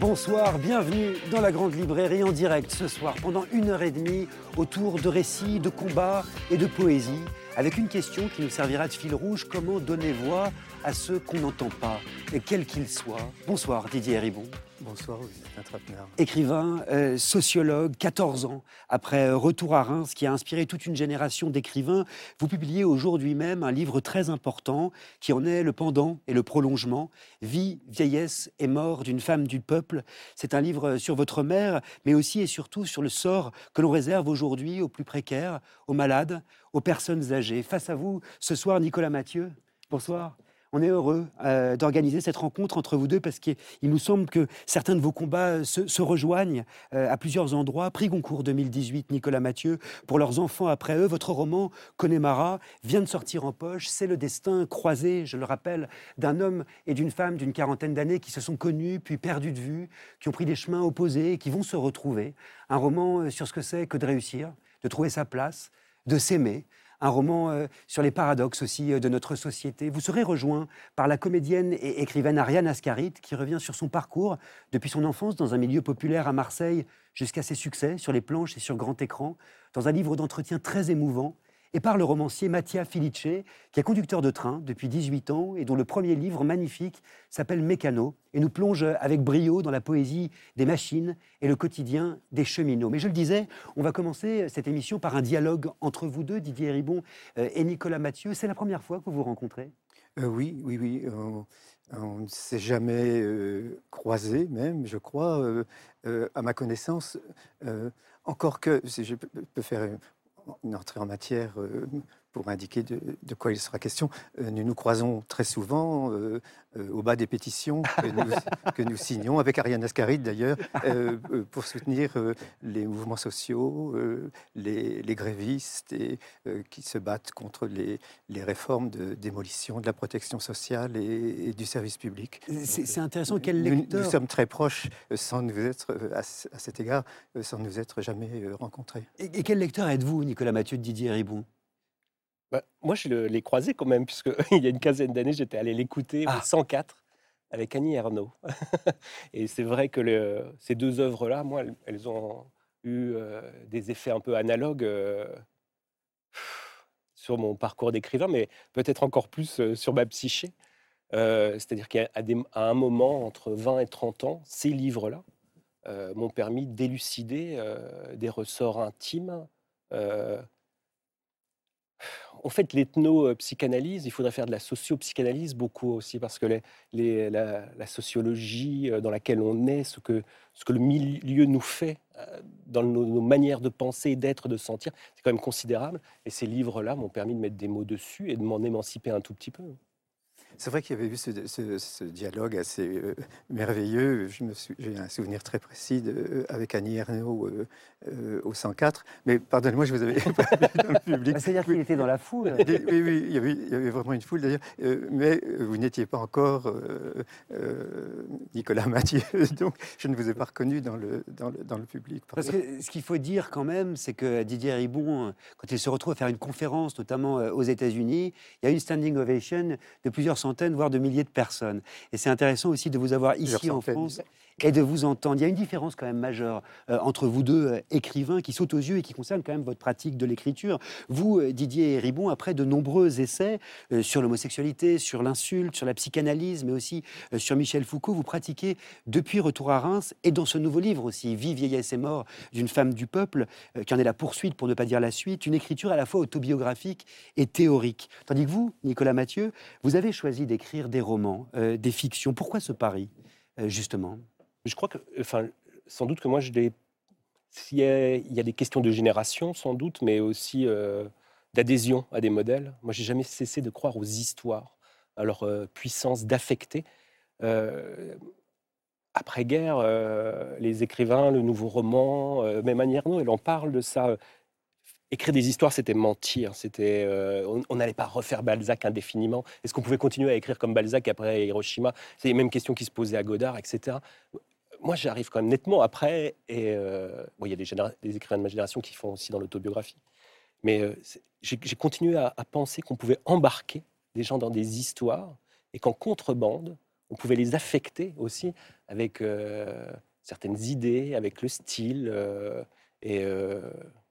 Bonsoir, bienvenue dans la Grande Librairie en direct ce soir pendant une heure et demie autour de récits, de combats et de poésie avec une question qui nous servira de fil rouge, comment donner voix à ceux qu'on n'entend pas, et quels qu'ils soient. Bonsoir Didier Ribon. Bonsoir, Augustin. Écrivain, euh, sociologue, 14 ans après euh, Retour à Reims, qui a inspiré toute une génération d'écrivains, vous publiez aujourd'hui même un livre très important qui en est le pendant et le prolongement, Vie, vieillesse et mort d'une femme du peuple. C'est un livre sur votre mère, mais aussi et surtout sur le sort que l'on réserve aujourd'hui aux plus précaires, aux malades, aux personnes âgées. Face à vous, ce soir, Nicolas Mathieu. Bonsoir. On est heureux euh, d'organiser cette rencontre entre vous deux parce qu'il nous semble que certains de vos combats se, rejoignent euh, à plusieurs endroits. Prix Goncourt 2018, Nicolas Mathieu, pour leurs enfants après eux. Votre roman, Connemara, vient de sortir en poche. C'est le destin croisé, je le rappelle, d'un homme et d'une femme d'une quarantaine d'années qui se sont connus, puis perdus de vue, qui ont pris des chemins opposés et qui vont se retrouver. Un roman euh, sur ce que c'est que de réussir, de trouver sa place, de s'aimer, un roman euh, sur les paradoxes aussi euh, de notre société. Vous serez rejoint par la comédienne et écrivaine Ariane Ascarit, qui revient sur son parcours depuis son enfance dans un milieu populaire à Marseille jusqu'à ses succès sur les planches et sur grand écran, dans un livre d'entretien très émouvant et par le romancier Mattia Felice, qui est conducteur de train depuis 18 ans et dont le premier livre magnifique s'appelle Mécano et nous plonge avec brio dans la poésie des machines et le quotidien des cheminots. Mais je le disais, on va commencer cette émission par un dialogue entre vous deux, Didier Ribon euh, et Nicolas Mathieu. C'est la première fois que vous vous rencontrez? Euh, Oui, oui, oui. on ne s'est jamais euh, croisé, même, je crois, à ma connaissance. encore que, si je peux faire une entrée en matière euh, pour indiquer de, quoi il sera question. Euh, nous nous croisons très souvent euh, au bas des pétitions que nous, signons, avec Ariane Ascaride d'ailleurs, pour soutenir les mouvements sociaux, les, grévistes et, qui se battent contre les, réformes de démolition de la protection sociale et, du service public. C'est intéressant. Quel lecteur... nous, sommes très proches, sans nous être, à, cet égard, sans nous être jamais rencontrés. Et, quel lecteur êtes-vous, Nicolas Mathieu de Didier Ribon? Bah, moi, je l'ai croisé quand même, puisqu'il y a une quinzaine d'années, j'étais allé l'écouter au 104 ah. avec Annie Ernaux. et c'est vrai que ces deux œuvres-là, moi, elles, ont eu euh, des effets un peu analogues euh, sur mon parcours d'écrivain, mais peut-être encore plus euh, sur ma psyché. C'est-à-dire qu'à un moment, entre 20 et 30 ans, ces livres-là m'ont permis d'élucider des ressorts intimes en fait, l'ethno-psychanalyse, il faudrait faire de la socio-psychanalyse beaucoup aussi, parce que la, sociologie euh, dans laquelle on est, ce que, ce que le milieu nous fait euh, dans nos, nos manières de penser, d'être, de sentir, c'est quand même considérable. Et ces livres-là m'ont permis de mettre des mots dessus et de m'en émanciper un tout petit peu. C'est vrai qu'il y avait eu ce, dialogue assez euh, merveilleux. J'ai un souvenir très précis de, avec Annie Ernaux euh, euh, au 104. Mais pardonnez-moi, je vous avais pas dans le public. Bah, c'est-à-dire qu'il était dans la foule. oui, oui, il y, avait, il y avait, vraiment une foule d'ailleurs. mais vous n'étiez pas encore Nicolas Mathieu, donc je ne vous ai pas reconnu dans le, dans le, dans le public. Parce que ce qu'il faut dire quand même, c'est que Didier Ribon, quand il se retrouve à faire une conférence, notamment aux États-Unis, il y a une standing ovation de plusieurs centaines voire de milliers de personnes. Et c'est intéressant aussi de vous avoir ici en France et de vous entendre. Il y a une différence quand même majeure euh, entre vous deux euh, écrivains qui sautent aux yeux et qui concernent quand même votre pratique de l'écriture. Vous, euh, Didier Ribon, après de nombreux essais sur l'homosexualité, sur l'insulte, sur la psychanalyse, mais aussi sur Michel Foucault, vous pratiquez depuis Retour à Reims et dans ce nouveau livre aussi, Vie, vieillesse et mort d'une femme du peuple, qui en est la poursuite pour ne pas dire la suite, une écriture à la fois autobiographique et théorique. Tandis que vous, Nicolas Mathieu, vous avez choisi d'écrire des romans, des fictions. Pourquoi ce pari, justement? Je crois que, enfin, sans doute que moi. Il y, a, des questions de génération, sans doute, mais aussi euh, d'adhésion à des modèles. Moi, j'ai jamais cessé de croire aux histoires, à leur euh, puissance d'affecter. Euh, après-guerre, les écrivains, le nouveau roman, même Annie Ernaux, elle en parle de ça. écrire des histoires, c'était mentir. C'était, on n'allait pas refaire Balzac indéfiniment. Est-ce qu'on pouvait continuer à écrire comme Balzac après Hiroshima? C'est les mêmes questions qui se posaient à Godard, etc. Moi, j'arrive quand même nettement après. Et euh, il y a des, écrivains de ma génération qui font aussi dans l'autobiographie. Mais euh, j'ai continué à, à penser qu'on pouvait embarquer des gens dans des histoires et qu'en contrebande, on pouvait les affecter aussi avec certaines idées, avec le style. et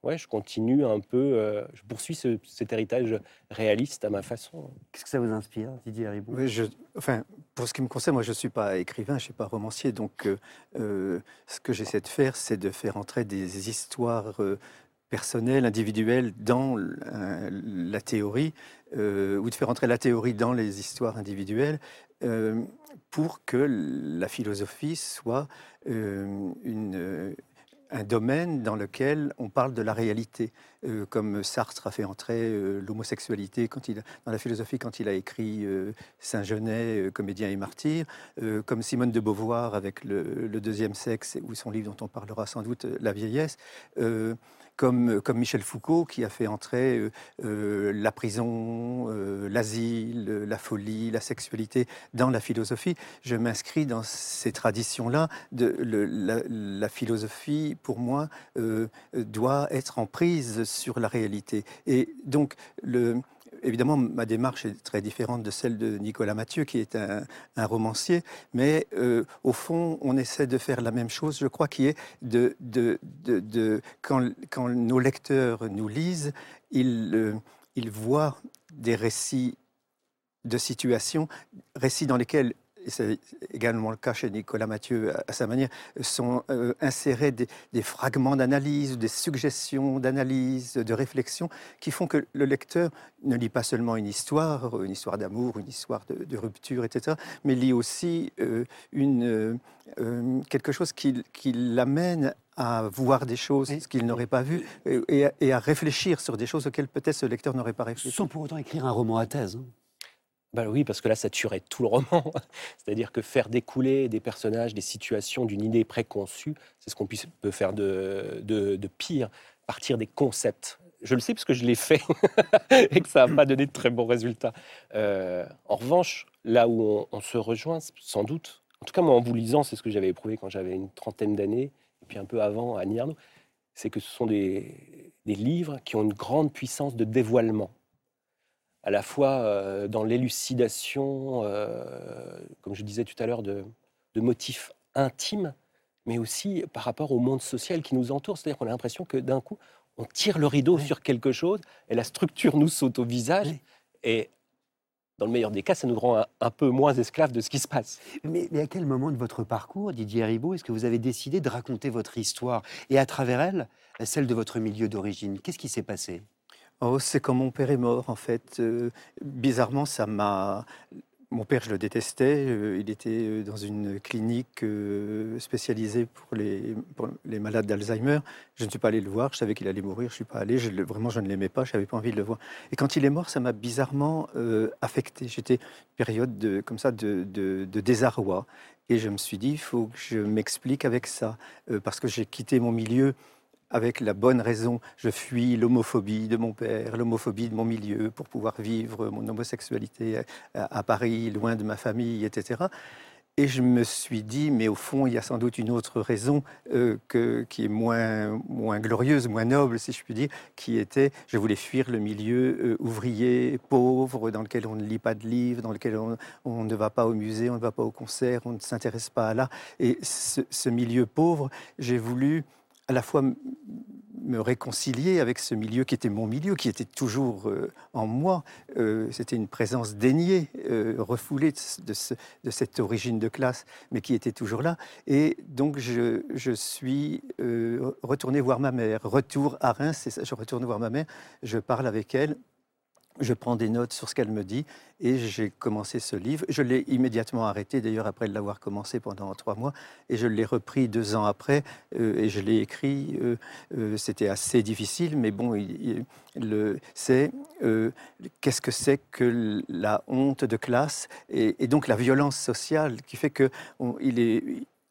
ouais, je continue un peu, euh, je poursuis cet héritage réaliste à ma façon. Qu'est-ce que ça vous inspire, Didier Haribou je, enfin, Pour ce qui me concerne, moi je ne suis pas écrivain, je ne suis pas romancier, donc euh, euh, ce que j'essaie de faire, c'est de faire entrer des histoires personnelles, individuelles dans la théorie, ou de faire entrer la théorie dans les histoires individuelles, pour que la philosophie soit une un domaine dans lequel on parle de la réalité, euh, comme Sartre a fait entrer euh, l'homosexualité dans la philosophie quand il a écrit euh, Saint-Genet, Comédien et martyr, comme Simone de Beauvoir avec le, le, deuxième sexe, ou son livre dont on parlera sans doute, La vieillesse comme, Michel Foucault qui a fait entrer euh, euh, la prison, euh, l'asile, la folie, la sexualité dans la philosophie. Je m'inscris dans ces traditions-là. La, la, philosophie, pour moi, doit être en prise sur la réalité. Et donc, le, évidemment, ma démarche est très différente de celle de Nicolas Mathieu, qui est un, romancier, mais euh, au fond, on essaie de faire la même chose, je crois, qui est de, de, de, quand, quand, nos lecteurs nous lisent, ils, euh, ils voient des récits de situations, récits dans lesquels c'est également le cas chez Nicolas Mathieu à, sa manière, sont euh, insérés des, fragments d'analyse, des suggestions d'analyse, de réflexion, qui font que le lecteur ne lit pas seulement une histoire, une histoire d'amour, une histoire de, rupture, etc., mais lit aussi euh, une, euh, quelque chose qui, qui l'amène à voir des choses qu'il n'aurait pas vues et, à réfléchir sur des choses auxquelles peut-être ce lecteur n'aurait pas réfléchi. Sans pour autant écrire un roman à thèse. Hein. Bah oui, parce que là, ça tuerait tout le roman. C'est-à-dire que faire découler des personnages, des situations d'une idée préconçue, c'est ce qu'on peut faire de, de, pire, partir des concepts. Je le sais parce que je l'ai fait et que ça n'a pas donné de très bons résultats. Euh, en revanche, là où on, se rejoint, sans doute, en tout cas moi en vous lisant, c'est ce que j'avais éprouvé quand j'avais une trentaine d'années, et puis un peu avant à Nierno, c'est que ce sont des, des livres qui ont une grande puissance de dévoilement à la fois euh, dans l'élucidation, euh, comme je disais tout à l'heure, de, motifs intimes, mais aussi par rapport au monde social qui nous entoure. C'est-à-dire qu'on a l'impression que d'un coup, on tire le rideau sur quelque chose et la structure nous saute au visage. Et dans le meilleur des cas, ça nous rend un, peu moins esclaves de ce qui se passe. Mais, à quel moment de votre parcours, Didier Ribot, est-ce que vous avez décidé de raconter votre histoire? Et à travers elle, celle de votre milieu d'origine Qu'est-ce qui s'est passé? Oh, c'est quand mon père est mort, en fait. Euh, bizarrement, ça m'a. Mon père, je le détestais. Euh, il était euh, dans une clinique spécialisée pour les, malades d'Alzheimer. Je ne suis pas allé le voir. Je savais qu'il allait mourir. Je ne suis pas allé. Vraiment, je ne l'aimais pas. Je n'avais pas envie de le voir. Et quand il est mort, ça m'a bizarrement affecté. J'étais période de, comme ça de, de, désarroi. Et je me suis dit, il faut que je m'explique avec ça. parce que j'ai quitté mon milieu avec la bonne raison. Je fuis l'homophobie de mon père, l'homophobie de mon milieu pour pouvoir vivre mon homosexualité à, Paris, loin de ma famille, etc. Et je me suis dit, mais au fond, il y a sans doute une autre raison euh, qui est moins, moins glorieuse, moins noble, si je puis dire, qui était, je voulais fuir le milieu euh, ouvrier, pauvre, dans lequel on ne lit pas de livres, dans lequel on, ne va pas au musée, on ne va pas au concert, on ne s'intéresse pas à l'art. Et ce milieu pauvre, j'ai voulu à la fois me réconcilier avec ce milieu qui était mon milieu, qui était toujours euh, en moi. Euh, c'était une présence déniée, euh, refoulée de, cette origine de classe, mais qui était toujours là. Et donc je, suis retourné voir ma mère. Retour à Reims, je retourne voir ma mère, je parle avec elle je prends des notes sur ce qu'elle me dit et j'ai commencé ce livre. Je l'ai immédiatement arrêté, d'ailleurs, après l'avoir commencé pendant trois mois, et je l'ai repris deux ans après euh, et je l'ai écrit. Euh, euh, c'était assez difficile, mais bon, c'est qu'est-ce que c'est que la honte de classe et, donc la violence sociale qui fait que il est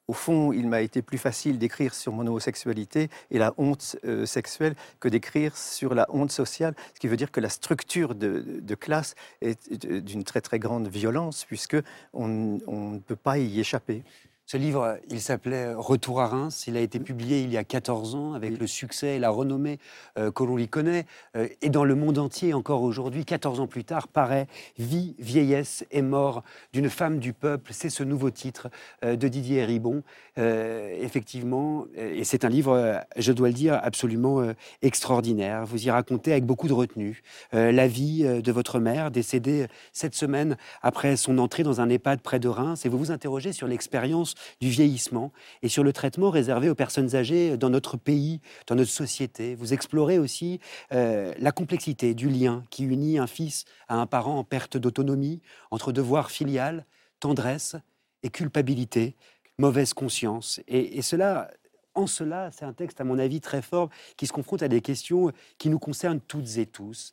au fond, il m'a été plus facile d'écrire sur mon homosexualité et la honte euh, sexuelle que d'écrire sur la honte sociale, ce qui veut dire que la structure de, classe est d'une très très grande violence, puisque on ne peut pas y échapper. Ce livre, il s'appelait Retour à Reims. Il a été publié il y a 14 ans avec le succès et la renommée euh, que l'on lui connaît. Euh, et dans le monde entier, encore aujourd'hui, 14 ans plus tard, paraît Vie, vieillesse et mort d'une femme du peuple. C'est ce nouveau titre euh, de Didier Ribon. effectivement, et c'est un livre, je dois le dire, absolument extraordinaire. Vous y racontez avec beaucoup de retenue la vie de votre mère, décédée cette semaine après son entrée dans un EHPAD près de Reims. Et vous vous interrogez sur l'expérience du vieillissement et sur le traitement réservé aux personnes âgées dans notre pays, dans notre société. Vous explorez aussi euh, la complexité du lien qui unit un fils à un parent en perte d'autonomie, entre devoir filial, tendresse et culpabilité, mauvaise conscience. Et, cela, en cela, c'est un texte, à mon avis, très fort, qui se confronte à des questions qui nous concernent toutes et tous.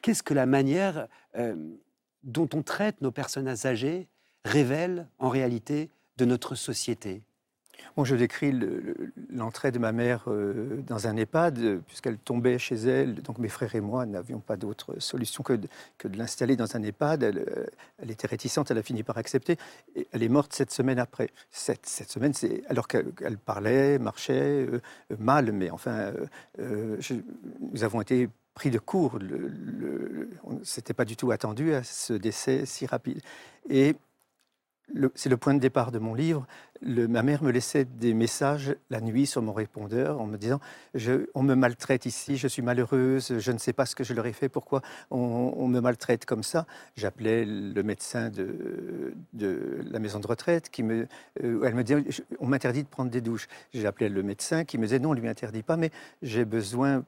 Qu'est-ce que la manière euh, dont on traite nos personnes âgées révèle en réalité de notre société Bon, je décris l'entrée de ma mère euh, dans un EHPAD, puisqu'elle tombait chez elle. Donc mes frères et moi n'avions pas d'autre solution que de, de l'installer dans un EHPAD. Elle, euh, elle, était réticente, elle a fini par accepter. Et elle est morte sept semaines après. Cette, cette semaine, c'est alors qu'elle parlait, marchait euh, mal, mais enfin, nous avons été pris de court. Le, le, C'était pas du tout attendu à ce décès si rapide. Et c'est le point de départ de mon livre. ma mère me laissait des messages la nuit sur mon répondeur en me disant On me maltraite ici, je suis malheureuse, je ne sais pas ce que je leur ai fait, pourquoi on, me maltraite comme ça. J'appelais le médecin de, la maison de retraite qui me. Euh, elle me disait On m'interdit de prendre des douches. J'appelais le médecin qui me disait Non, on ne lui interdit pas, mais j'ai besoin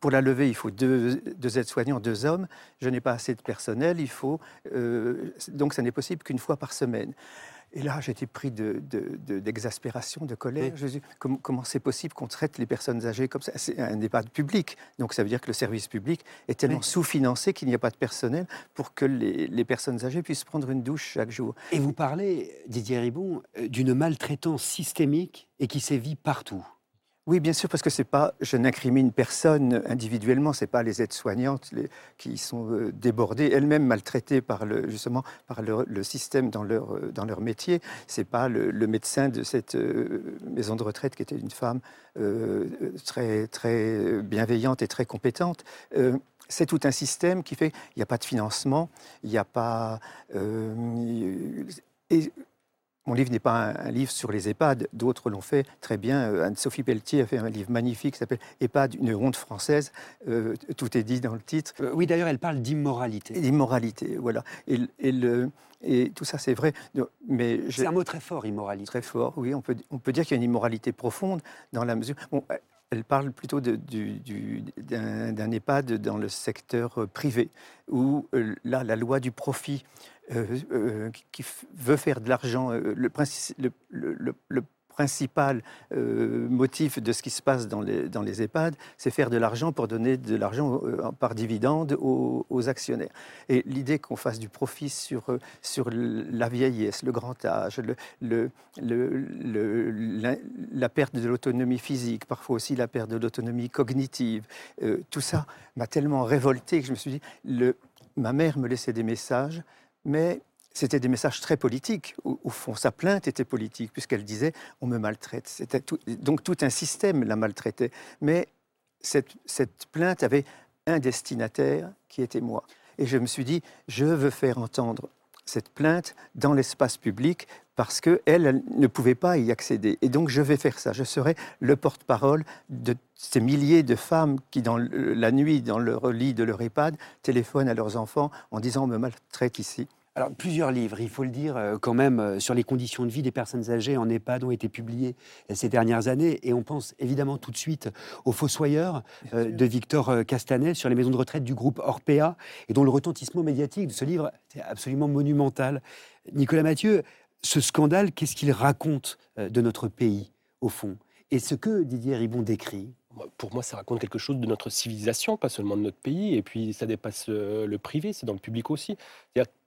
pour la lever, il faut deux, aides-soignants, deux hommes. Je n'ai pas assez de personnel. Il faut euh, donc ça n'est possible qu'une fois par semaine. Et là, j'étais pris d'exaspération, de, de, colère. Je dis, comment, c'est possible qu'on traite les personnes âgées comme ça? C'est un débat public. Donc ça veut dire que le service public est tellement sous-financé qu'il n'y a pas de personnel pour que les, les, personnes âgées puissent prendre une douche chaque jour. Et vous parlez, Didier Ribon, euh, d'une maltraitance systémique et qui sévit partout. Oui, bien sûr, parce que c'est pas, je n'incrimine personne individuellement. C'est pas les aides-soignantes qui sont euh, débordées, elles-mêmes maltraitées par le, justement par le, système dans leur euh, dans leur métier. C'est pas le, médecin de cette euh, maison de retraite qui était une femme très très bienveillante et très compétente. c'est tout un système qui fait il n'y a pas de financement, il n'y a pas mon livre n'est pas un, livre sur les EHPAD, d'autres l'ont fait très bien. Euh, Anne-Sophie Pelletier a fait un livre magnifique qui s'appelle EHPAD, une honte française. Euh, tout est dit dans le titre. Euh, oui, d'ailleurs, elle parle d'immoralité. D'immoralité, voilà. Et, le, et, tout ça, c'est vrai. Mais c'est un mot très fort, immoralité. Très fort, oui. On peut, on peut dire qu'il y a une immoralité profonde dans la mesure. Bon, elle parle plutôt d'un EHPAD dans le secteur privé, où là, la loi du profit euh, euh, qui veut faire de l'argent, euh, le, le, le, principal motif de ce qui se passe dans les, EHPAD, c'est faire de l'argent pour donner de l'argent par dividende aux, actionnaires. Et l'idée qu'on fasse du profit sur, sur la vieillesse, le grand âge, la, perte de l'autonomie physique, parfois aussi la perte de l'autonomie cognitive, tout ça m'a tellement révolté que je me suis dit, ma mère me laissait des messages mais c'était des messages très politiques. Au, fond, sa plainte était politique, puisqu'elle disait on me maltraite. C'était donc tout un système la maltraitait. Mais cette, plainte avait un destinataire qui était moi. Et je me suis dit je veux faire entendre cette plainte dans l'espace public parce qu'elle elle ne pouvait pas y accéder. Et donc je vais faire ça. Je serai le porte-parole de ces milliers de femmes qui, dans la nuit, dans leur lit de leur EHPAD, téléphonent à leurs enfants en disant on me maltraite ici. Alors, plusieurs livres, il faut le dire, euh, quand même, euh, sur les conditions de vie des personnes âgées en EHPAD ont été publiés euh, ces dernières années. Et on pense évidemment tout de suite aux Fossoyeurs de Victor Castanet sur les maisons de retraite du groupe Orpea, et dont le retentissement médiatique de ce livre est absolument monumental. Nicolas Mathieu, ce scandale, qu'est-ce qu'il raconte de notre pays, au fond? Et ce que Didier Ribon décrit? Pour moi, ça raconte quelque chose de notre civilisation, pas seulement de notre pays, et puis ça dépasse le privé, c'est dans le public aussi.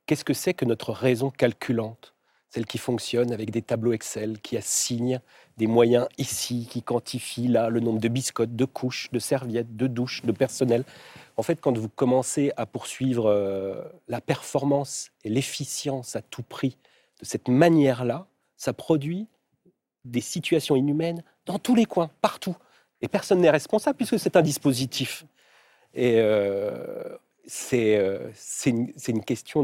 Qu'est-ce que c'est que notre raison calculante celle qui fonctionne avec des tableaux Excel, qui assigne des moyens ici, qui quantifie là le nombre de biscottes, de couches, de serviettes, de douches, de personnel? En fait, quand vous commencez à poursuivre euh, la performance et l'efficience à tout prix de cette manière-là, ça produit des situations inhumaines dans tous les coins, partout. Et personne n'est responsable puisque c'est un dispositif. Euh, euh, c'est une, une, question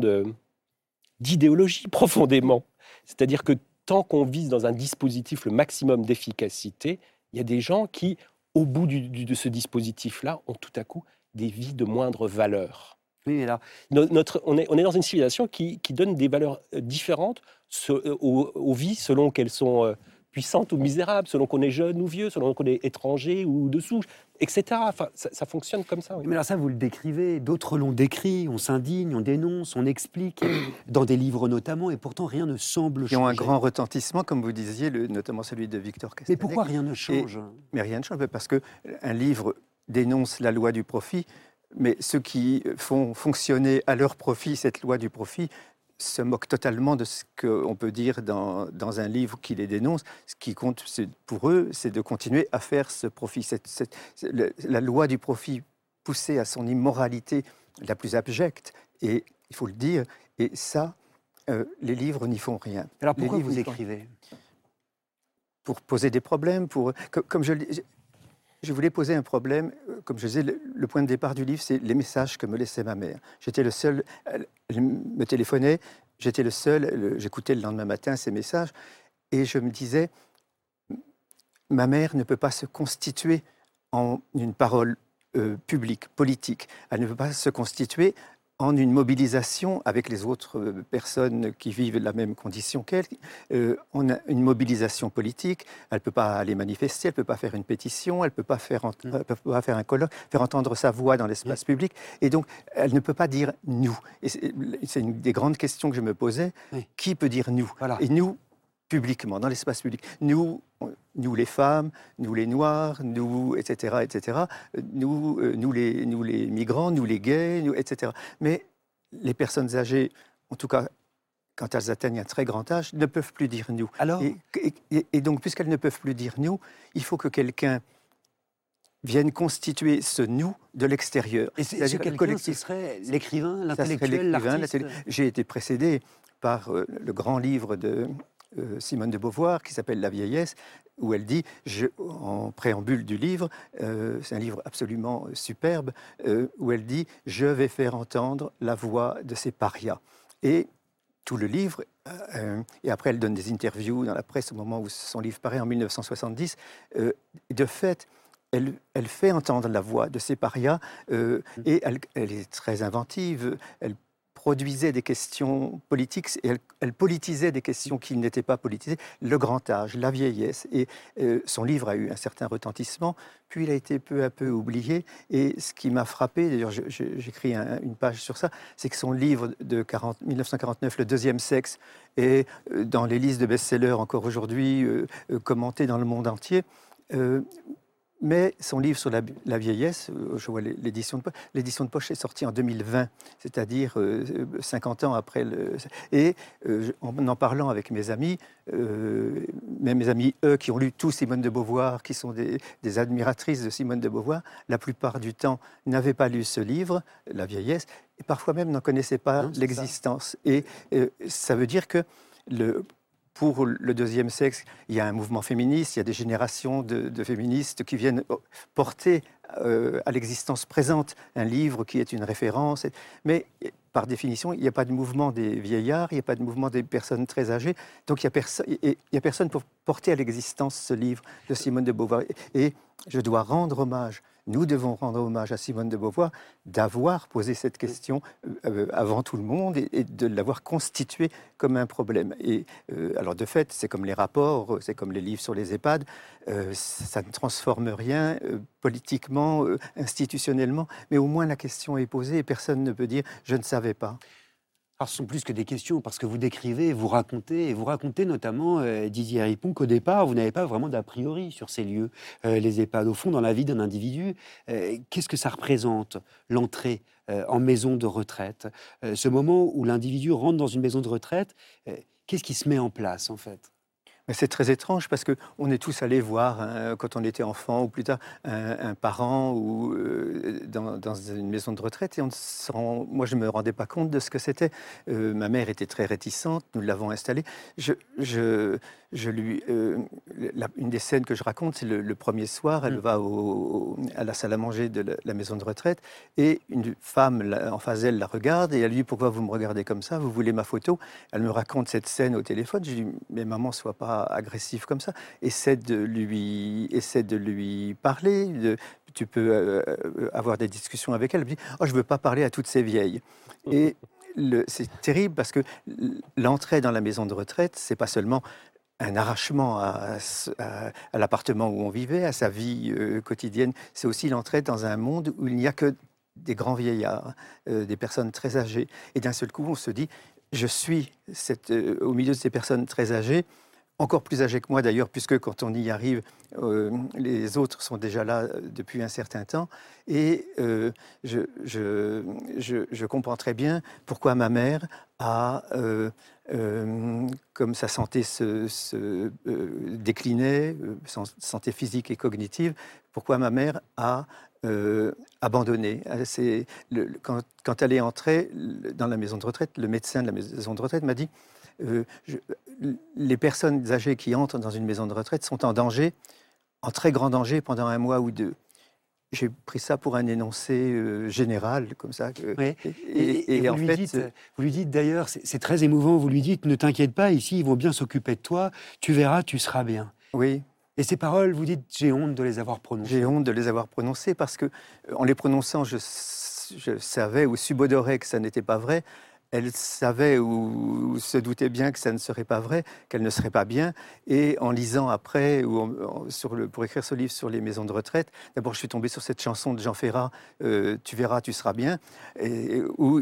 d'idéologie profondément. C'est-à-dire que tant qu'on vise dans un dispositif le maximum d'efficacité, il y a des gens qui, au bout de ce dispositif-là, ont tout à coup des vies de moindre valeur. Oui, là. Notre, on, est, on est dans une civilisation qui, qui donne des valeurs euh, différentes euh, aux, vies selon qu'elles sont euh, puissantes ou misérables, selon qu'on est jeune ou vieux, selon qu'on est étranger ou dessous, etc. Enfin, ça, fonctionne comme ça. Mais alors ça, vous le décrivez, d'autres l'ont décrit, on s'indigne, on dénonce, on explique, dans des livres notamment, et pourtant rien ne semble changer. Qui ont un grand retentissement, comme vous disiez, le, notamment celui de Victor Castanet. Mais pourquoi rien ne change? Mais rien ne change, parce qu'un livre dénonce la loi du profit, mais ceux qui font fonctionner à leur profit cette loi du profit se moquent totalement de ce qu'on peut dire dans, dans, un livre qui les dénonce. Ce qui compte pour eux, c'est de continuer à faire ce profit. la loi du profit poussée à son immoralité la plus abjecte, et il faut le dire, et ça, euh, les livres n'y font rien. Alors pourquoi vous écrivez? Pour poser des problèmes, pour, comme, je le dis, je voulais poser un problème. Euh, comme je disais, le, point de départ du livre, c'est les messages que me laissait ma mère. J'étais le seul, elle, me téléphonait, j'étais le seul, j'écoutais le lendemain matin ces messages, et je me disais, ma mère ne peut pas se constituer en une parole euh, publique, politique. Elle ne peut pas se constituer en une mobilisation avec les autres euh, personnes qui vivent la même condition qu'elle. Euh, on a une mobilisation politique. Elle ne peut pas aller manifester, elle ne peut pas faire une pétition, elle ne peut pas faire, mm. peut pas faire un colloque, faire entendre sa voix dans l'espace mm. public. Et donc, elle ne peut pas dire nous. C'est une des grandes questions que je me posais. Qui peut dire nous Et nous, publiquement, dans l'espace public. Nous, nous les femmes, nous les noirs, nous, etc., etc., nous, euh, nous, les, nous les migrants, nous les gays, nous, etc. Mais les personnes âgées, en tout cas quand elles atteignent un très grand âge, ne peuvent plus dire nous. Alors et, donc, puisqu'elles ne peuvent plus dire nous, il faut que quelqu'un vienne constituer ce nous de l'extérieur. Et ce quelqu'un, ce serait l'écrivain, l'intellectuel, l'artiste J'ai été précédé par euh, le grand livre de euh, Simone de Beauvoir qui s'appelle La vieillesse, où elle dit, en préambule du livre, euh, c'est un livre absolument superbe, euh, où elle dit Je vais faire entendre la voix de ces parias. Et tout le livre, et après elle donne des interviews dans la presse au moment où son livre paraît en 1970, de fait, elle, elle, fait entendre la voix de ces parias mmh. et elle, elle, est très inventive. Elle produisait des questions politiques et elle, politisait des questions qui n'étaient pas politisées, le grand âge, la vieillesse. Et euh, son livre a eu un certain retentissement, puis il a été peu à peu oublié. Et ce qui m'a frappé, d'ailleurs j'écris une page sur ça, c'est que son livre de 40, 1949, Le deuxième sexe, est euh, dans les listes de best-sellers encore aujourd'hui, euh, commenté dans le monde entier. Mais son livre sur la, vieillesse, euh, je vois l'édition de poche, l'édition de poche est sortie en 2020, c'est-à-dire 50 euh, ans après le. Et euh, en en parlant avec mes amis, même mes amis, eux, qui ont lu tout Simone de Beauvoir, qui sont des, admiratrices de Simone de Beauvoir, la plupart du temps n'avaient pas lu ce livre, La vieillesse, et parfois même n'en connaissaient pas l'existence. Et ça veut dire que le, pour le deuxième sexe, il y a un mouvement féministe, il y a des générations de, féministes qui viennent oh, porter euh, à l'existence présente un livre qui est une référence. Mais par définition, il n'y a pas de mouvement des vieillards, il n'y a pas de mouvement des personnes très âgées. Donc il n'y a, personne pour porter à l'existence ce livre de Simone de Beauvoir. Et je dois rendre hommage nous devons rendre hommage à Simone de Beauvoir d'avoir posé cette question euh, euh, avant tout le monde et, de l'avoir constituée comme un problème. Et euh, alors de fait, c'est comme les rapports, c'est comme les livres sur les EHPAD, ça ne transforme rien politiquement, institutionnellement, mais au moins la question est posée et personne ne peut dire je ne savais pas. Alors, ce sont plus que des questions, parce que vous décrivez, vous racontez, et vous racontez notamment, euh, Didier Ripon, qu'au départ, vous n'avez pas vraiment d'a priori sur ces lieux, euh, les EHPAD. Au fond, dans la vie d'un individu, euh, qu'est-ce que ça représente, l'entrée en maison de retraite? Ce moment où l'individu rentre dans une maison de retraite, Qu'est-ce qui se met en place en fait? C'est très étrange parce qu'on est tous allés voir, hein, quand on était enfant ou plus tard, un, parent ou euh, dans, une maison de retraite et on moi je ne me rendais pas compte de ce que c'était. Euh, ma mère était très réticente, nous l'avons installée. Je, je, je lui, euh, une des scènes que je raconte, c'est le, premier soir, elle mm. va à la salle à manger de la, maison de retraite et une femme en face d'elle la regarde et elle lui dit pourquoi vous me regardez comme ça, vous voulez ma photo? Elle me raconte cette scène au téléphone. Je lui dis mais maman sois pas agressif comme ça, essaie de lui, essaie de lui parler. De, tu peux euh, euh, avoir des discussions avec elle. Elle dit oh je veux pas parler à toutes ces vieilles. Et c'est terrible parce que l'entrée dans la maison de retraite, c'est pas seulement un arrachement à, l'appartement où on vivait, à sa vie euh, quotidienne. C'est aussi l'entrée dans un monde où il n'y a que des grands vieillards, euh, des personnes très âgées. Et d'un seul coup, on se dit, je suis euh, au milieu de ces personnes très âgées, encore plus âgées que moi d'ailleurs, puisque quand on y arrive, les autres sont déjà là depuis un certain temps. Et je, je, comprends très bien pourquoi ma mère a euh, comme sa santé se, euh, déclinait, euh, santé physique et cognitive, pourquoi ma mère a abandonné. Le, quand, quand, elle est entrée dans la maison de retraite, le médecin de la maison de retraite m'a dit les personnes âgées qui entrent dans une maison de retraite sont en danger, en très grand danger pendant un mois ou deux j'ai pris ça pour un énoncé euh, général, comme ça. Et, en vous, fait, lui dites, vous lui dites d'ailleurs, c'est très émouvant, vous lui dites, ne t'inquiète pas, ici, ils vont bien s'occuper de toi, tu verras, tu seras bien. Oui. Et ces paroles, vous dites, j'ai honte de les avoir prononcées. J'ai honte de les avoir prononcées parce que, en les prononçant, je, je savais ou subodorais que ça n'était pas vrai, elle savait ou, se doutait bien que ça ne serait pas vrai, qu'elle ne serait pas bien. Et en lisant après, ou pour écrire ce livre sur les maisons de retraite, d'abord je suis tombé sur cette chanson de Jean Ferrat, euh, Tu verras, tu seras bien, où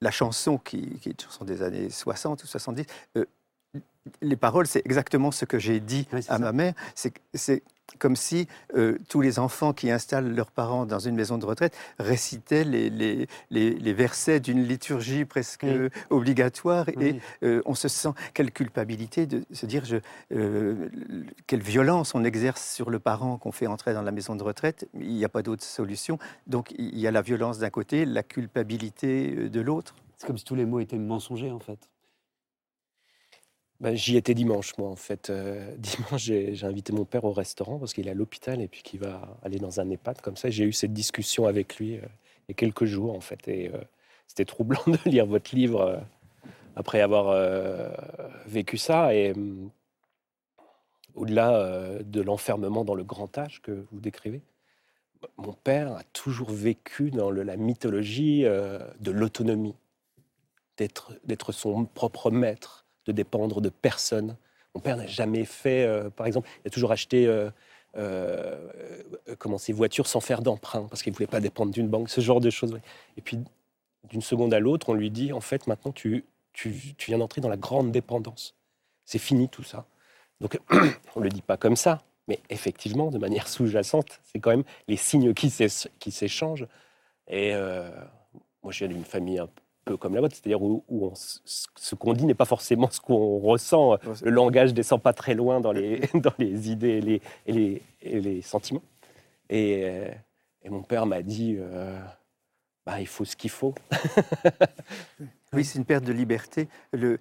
la chanson, qui, qui, est une chanson des années 60 ou 70, euh, les paroles, c'est exactement ce que j'ai dit à ma mère. C'est comme si euh, tous les enfants qui installent leurs parents dans une maison de retraite récitaient les, les, les, versets d'une liturgie presque obligatoire. Et euh, on se sent, quelle culpabilité de se dire je, euh, quelle violence on exerce sur le parent qu'on fait entrer dans la maison de retraite. Il n'y a pas d'autre solution. Donc il y a la violence d'un côté, la culpabilité de l'autre. C'est comme si tous les mots étaient mensongers en fait. Bah, j'y étais dimanche, moi, en fait. Euh, dimanche, j'ai invité mon père au restaurant parce qu'il est à l'hôpital et puis qu'il va aller dans un EHPAD comme ça. J'ai eu cette discussion avec lui euh, il y a quelques jours, en fait. Et euh, c'était troublant de lire votre livre après avoir vécu ça. Et au-delà de l'enfermement dans le grand âge que vous décrivez, mon père a toujours vécu dans la mythologie de l'autonomie, d'être son propre maître de dépendre de personne. Mon père n'a jamais fait, euh, par exemple, il a toujours acheté euh, euh, comment, ses voitures sans faire d'emprunt, parce qu'il ne voulait pas dépendre d'une banque, ce genre de choses. Et puis, d'une seconde à l'autre, on lui dit, en fait, maintenant, tu, tu, tu viens d'entrer dans la grande dépendance. C'est fini tout ça. Donc, on ne le dit pas comme ça, mais effectivement, de manière sous-jacente, c'est quand même les signes qui s'échangent. Et moi, j'ai une famille un peu comme la vôtre, c'est-à-dire où, ce qu'on dit n'est pas forcément ce qu'on ressent. Le langage descend pas très loin dans les, dans les idées et les, et les, et les sentiments. Et, euh, et, mon père m'a dit, euh, bah, il faut ce qu'il faut. oui, c'est une perte de liberté. Le,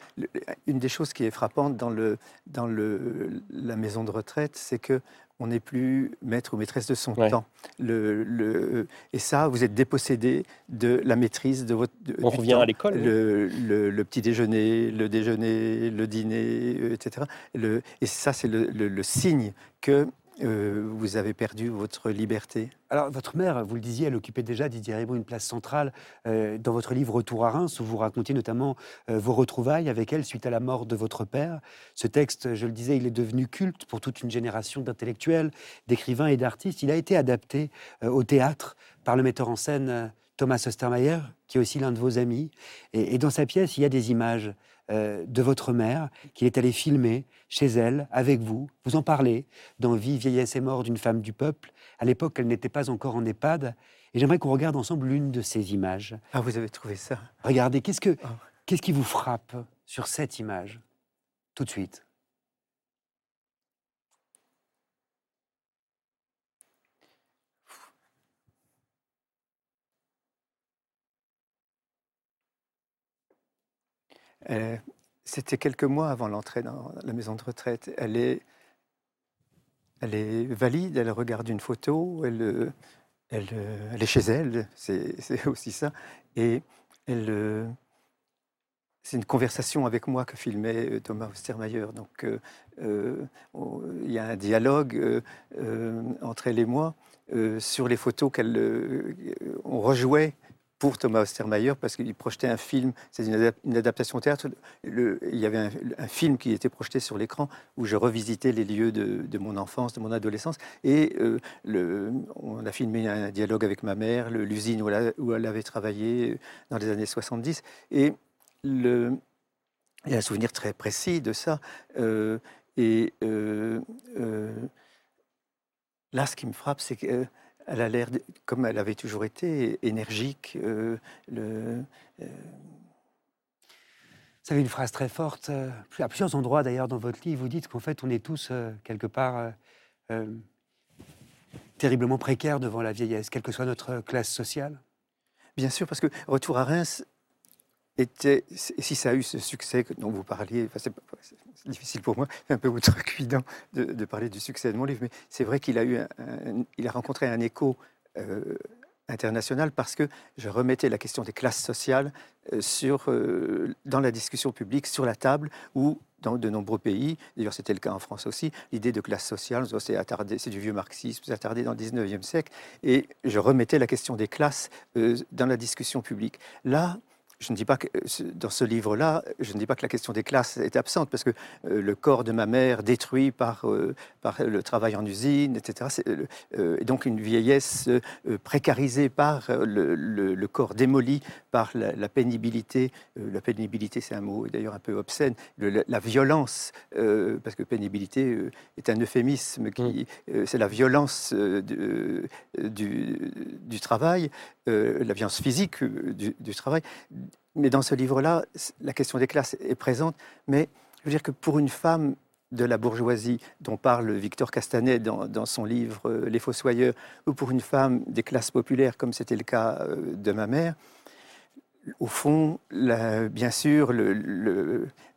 une des choses qui est frappante dans, le, dans le, la maison de retraite, c'est que on n'est plus maître ou maîtresse de son temps. Le, et ça, vous êtes dépossédé de la maîtrise de votre. on revient à l'école. Le, petit déjeuner, le déjeuner, le dîner, euh, etc. et ça, c'est le, signe que euh, vous avez perdu votre liberté Alors, votre mère, vous le disiez, elle occupait déjà, Didier Ribot, une place centrale euh, dans votre livre Retour à Reims, où vous racontiez notamment euh, vos retrouvailles avec elle suite à la mort de votre père. Ce texte, je le disais, il est devenu culte pour toute une génération d'intellectuels, d'écrivains et d'artistes. Il a été adapté au théâtre par le metteur en scène Thomas Ostermayer, qui est aussi l'un de vos amis. Et, dans sa pièce, il y a des images euh, de votre mère qu'il est allé filmer chez elle, avec vous. Vous en parlez dans Vie, vieillesse et mort d'une femme du peuple. À l'époque, elle n'était pas encore en EHPAD. Et j'aimerais qu'on regarde ensemble l'une de ces images. Ah, vous avez trouvé ça Regardez, qu'est-ce, que, ah. qu'est-ce qui vous frappe sur cette image? Tout de suite Euh, c'était quelques mois avant l'entrée dans la maison de retraite. Elle est, elle est valide, elle regarde une photo, elle, euh, elle, euh, est chez elle, c'est aussi ça. Et c'est une conversation avec moi que filmait Thomas Ostermayer. Donc il y a un dialogue entre elle et moi sur les photos qu'elle on rejouait pour Thomas Ostermayer parce qu'il projetait un film, c'est une, adaptation au théâtre. il y avait un, film qui était projeté sur l'écran où je revisitais les lieux de, mon enfance, de mon adolescence. Et euh, on a filmé un dialogue avec ma mère, l'usine où, elle avait travaillé dans les années 70. Et le, il y a un souvenir très précis de ça. Euh, et euh, là, ce qui me frappe, c'est que elle a l'air, comme elle avait toujours été, énergique. Euh, euh, Vous avez une phrase très forte, euh, à plusieurs endroits d'ailleurs dans votre livre, vous dites qu'en fait on est tous quelque part terriblement précaires devant la vieillesse, quelle que soit notre classe sociale. Bien sûr, parce que Retour à Reims si ça a eu ce succès dont vous parliez, c'est difficile pour moi, c'est un peu outrecuidant de, parler du succès de mon livre, mais c'est vrai qu'il a eu, il a rencontré un écho euh, international parce que je remettais la question des classes sociales euh, euh, dans la discussion publique, sur la table, où dans de nombreux pays, d'ailleurs c'était le cas en France aussi, l'idée de classe sociale, c'est du vieux marxisme, c'est attardé dans le 19e siècle, et je remettais la question des classes dans la discussion publique. Là, je ne dis pas que dans ce livre-là, je ne dis pas que la question des classes est absente, parce que euh, le corps de ma mère détruit par, euh, par le travail en usine, etc. Euh, et donc une vieillesse précarisée par le, corps démoli par la, pénibilité. la pénibilité, c'est un mot d'ailleurs un peu obscène. la violence, parce que pénibilité est un euphémisme qui, mm. c'est la violence du, du, travail, la violence physique du, du travail mais dans ce livre-là, la question des classes est présente, mais je veux dire que pour une femme de la bourgeoisie dont parle Victor Castanet dans, son livre euh, Les Fossoyeurs, ou pour une femme des classes populaires, comme c'était le cas euh, de ma mère, au fond, bien sûr,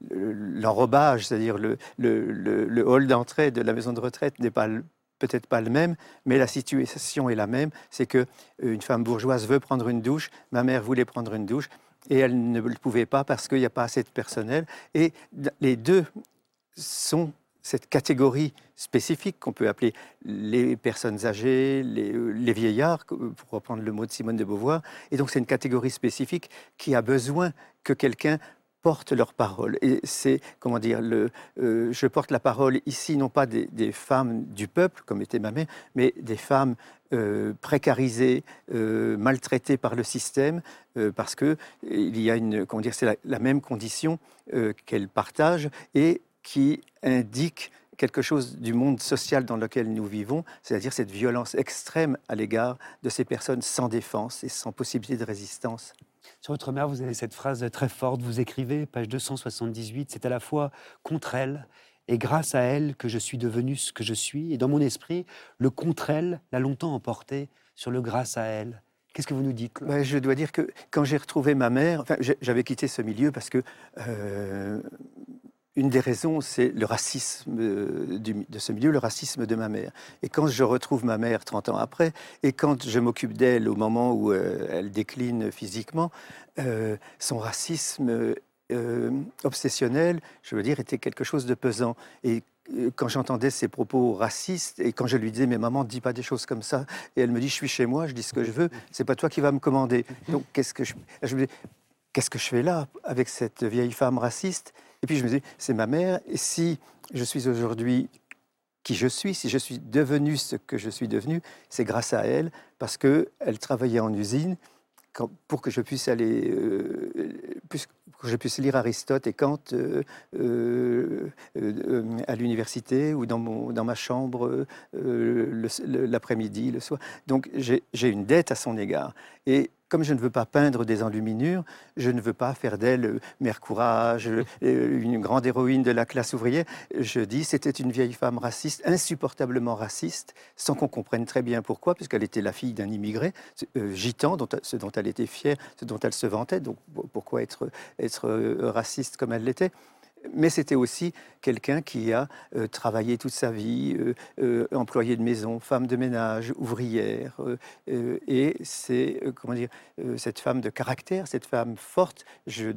l'enrobage, le, c'est-à-dire le, le, hall d'entrée de la maison de retraite n'est pas peut-être pas le même, mais la situation est la même. C'est que euh, une femme bourgeoise veut prendre une douche, ma mère voulait prendre une douche, et elle ne le pouvait pas parce qu'il n'y a pas assez de personnel. Et les deux sont cette catégorie spécifique qu'on peut appeler les personnes âgées, les, vieillards, pour reprendre le mot de Simone de Beauvoir. Et donc c'est une catégorie spécifique qui a besoin que quelqu'un porte leur parole. Et c'est, comment dire, le, euh, je porte la parole ici, non pas des, femmes du peuple, comme était ma mère, mais des femmes euh, précarisées, euh, maltraitées par le système, parce que il y a une, comment dire, c'est la, même condition qu'elles partagent et qui indique quelque chose du monde social dans lequel nous vivons, c'est-à-dire cette violence extrême à l'égard de ces personnes sans défense et sans possibilité de résistance. Sur votre mère, vous avez cette phrase très forte, vous écrivez, page 278, c'est à la fois contre elle et grâce à elle que je suis devenu ce que je suis. Et dans mon esprit, le contre elle l'a longtemps emporté sur le grâce à elle. Qu'est-ce que vous nous dites bah, Je dois dire que quand j'ai retrouvé ma mère, j'avais quitté ce milieu parce que euh, une des raisons, c'est le racisme euh, de ce milieu, le racisme de ma mère. Et quand je retrouve ma mère 30 ans après, et quand je m'occupe d'elle au moment où euh, elle décline physiquement, euh, son racisme obsessionnel, je veux dire, était quelque chose de pesant. Et quand j'entendais ses propos racistes et quand je lui disais mais maman dis pas des choses comme ça et elle me dit je suis chez moi je dis ce que je veux c'est pas toi qui vas me commander donc qu'est-ce que je fais là avec cette vieille femme raciste? Et puis je me dis, c'est ma mère, et si je suis aujourd'hui qui je suis, si je suis devenu ce que je suis devenu, c'est grâce à elle, parce qu'elle travaillait en usine pour que je puisse aller, euh, que je puisse lire Aristote et Kant euh, euh, à l'université ou dans, mon, dans ma chambre l'après-midi, le soir. Donc j'ai une dette à son égard. Comme je ne veux pas peindre des enluminures, je ne veux pas faire d'elle euh, mère courage, euh, une grande héroïne de la classe ouvrière. Je dis c'était une vieille femme raciste, insupportablement raciste, sans qu'on comprenne très bien pourquoi, puisqu'elle était la fille d'un immigré gitan, dont, ce dont elle était fière, ce dont elle se vantait. Donc pourquoi être, être raciste comme elle l'était? Mais c'était aussi quelqu'un qui a euh, travaillé toute sa vie, euh, euh, employé de maison, femme de ménage, ouvrière. et c'est, comment dire, cette femme de caractère, cette femme forte. Je,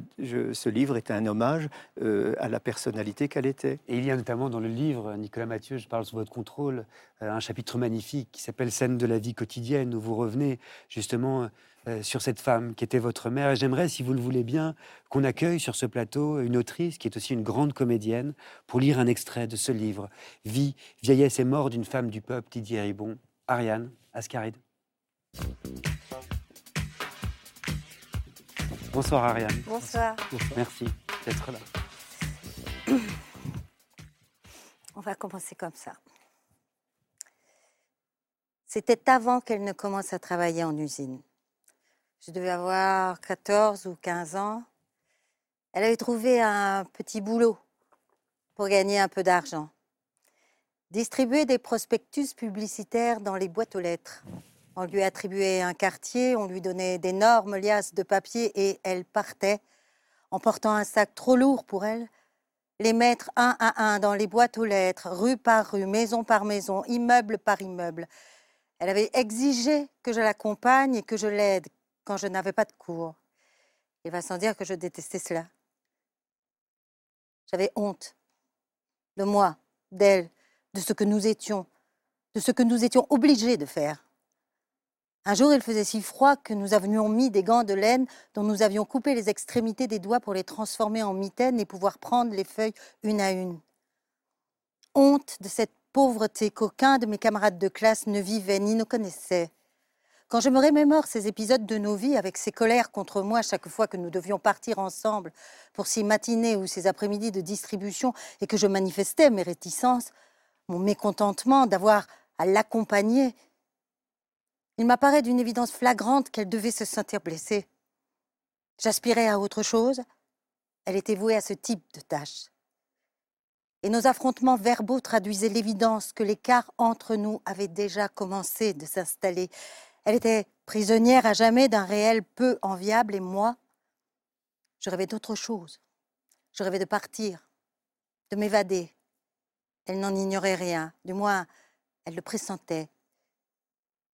ce livre est un hommage à la personnalité qu'elle était. Et il y a notamment dans le livre, Nicolas Mathieu, je parle sous votre contrôle, un chapitre magnifique qui s'appelle Scène de la vie quotidienne, où vous revenez justement euh, sur cette femme qui était votre mère. Et j'aimerais, si vous le voulez bien, qu'on accueille sur ce plateau une autrice qui est aussi une grande comédienne pour lire un extrait de ce livre, Vie, vieillesse et mort d'une femme du peuple, Didier Ribon, Ariane Ascaride. Bonsoir Ariane. Bonsoir. Merci d'être là. On va commencer comme ça. C'était avant qu'elle ne commence à travailler en usine. Je devais avoir 14 ou 15 ans. Elle avait trouvé un petit boulot pour gagner un peu d'argent. Distribuer des prospectus publicitaires dans les boîtes aux lettres. On lui attribuait un quartier, on lui donnait d'énormes liasses de papier et elle partait en portant un sac trop lourd pour elle, les mettre un à un dans les boîtes aux lettres, rue par rue, maison par maison, immeuble par immeuble. Elle avait exigé que je l'accompagne et que je l'aide, quand je n'avais pas de cours. Il va sans dire que je détestais cela. J'avais honte de moi, d'elle, de ce que nous étions, de ce que nous étions obligés de faire. Un jour, il faisait si froid que nous avions mis des gants de laine dont nous avions coupé les extrémités des doigts pour les transformer en mitaines et pouvoir prendre les feuilles une à une. Honte de cette pauvreté qu'aucun de mes camarades de classe ne vivait ni ne connaissait. Quand je me remémore ces épisodes de nos vies avec ces colères contre moi chaque fois que nous devions partir ensemble pour ces matinées ou ces après-midi de distribution et que je manifestais mes réticences, mon mécontentement d'avoir à l'accompagner, il m'apparaît d'une évidence flagrante qu'elle devait se sentir blessée. J'aspirais à autre chose, elle était vouée à ce type de tâche. Et nos affrontements verbaux traduisaient l'évidence que l'écart entre nous avait déjà commencé de s'installer. Elle était prisonnière à jamais d'un réel peu enviable et moi, je rêvais d'autre chose. Je rêvais de partir, de m'évader. Elle n'en ignorait rien, du moins elle le pressentait.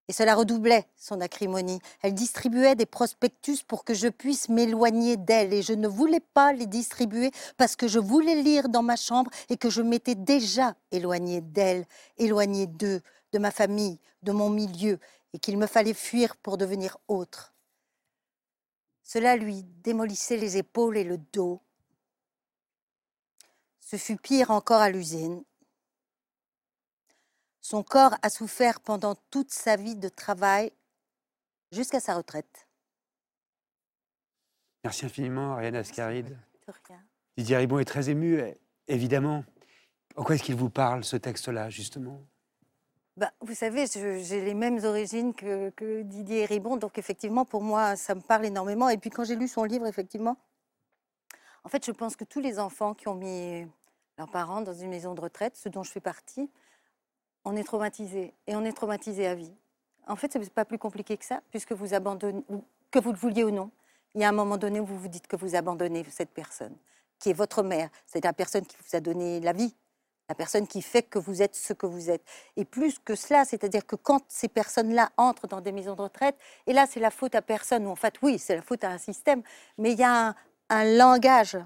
Et cela redoublait son acrimonie. Elle distribuait des prospectus pour que je puisse m'éloigner d'elle, et je ne voulais pas les distribuer parce que je voulais lire dans ma chambre et que je m'étais déjà éloignée d'elle, éloignée d'eux, de ma famille, de mon milieu, et qu'il me fallait fuir pour devenir autre. Cela lui démolissait les épaules et le dos. Ce fut pire encore à l'usine. Son corps a souffert pendant toute sa vie de travail jusqu'à sa retraite. Merci infiniment, Ariane Ascaride. Didier Ribon est très ému, évidemment. Pourquoi est-ce qu'il vous parle, ce texte-là, justement? Bah, vous savez, j'ai les mêmes origines que, Didier Ribon, donc effectivement, pour moi, ça me parle énormément. Et puis quand j'ai lu son livre, effectivement, en fait, je pense que tous les enfants qui ont mis leurs parents dans une maison de retraite, ce dont je fais partie, on est traumatisé. Et on est traumatisé à vie. En fait, ce n'est pas plus compliqué que ça, puisque vous abandonnez, que vous le vouliez ou non. Il y a un moment donné où vous vous dites que vous abandonnez cette personne, qui est votre mère. C'est la personne qui vous a donné la vie, la personne qui fait que vous êtes ce que vous êtes. Et plus que cela, c'est-à-dire que quand ces personnes-là entrent dans des maisons de retraite, et là c'est la faute à personne, ou en fait oui, c'est la faute à un système, mais il y a un, langage,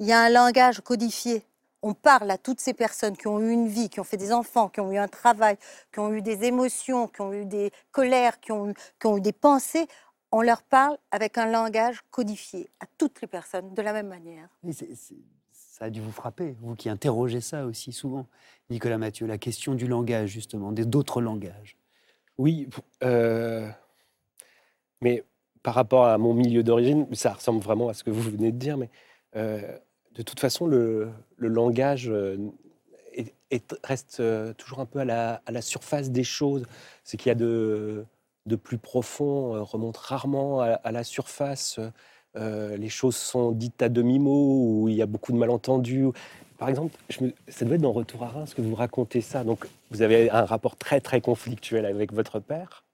il y a un langage codifié. On parle à toutes ces personnes qui ont eu une vie, qui ont fait des enfants, qui ont eu un travail, qui ont eu des émotions, qui ont eu des colères, qui ont eu, qui ont eu des pensées. On leur parle avec un langage codifié à toutes les personnes de la même manière ça a dû vous frapper, vous qui interrogez ça aussi souvent, Nicolas Mathieu, la question du langage, justement, d'autres langages. Oui, euh, mais par rapport à mon milieu d'origine, ça ressemble vraiment à ce que vous venez de dire, mais euh, de toute façon, le, langage euh, reste toujours un peu à la, surface des choses. C'est qu'il y a de plus profond remonte rarement à, la surface. Les choses sont dites à demi-mot, ou il y a beaucoup de malentendus. Par exemple, ça doit être dans Retour à Reims que vous racontez ça. Donc, vous avez un rapport très, très conflictuel avec votre père.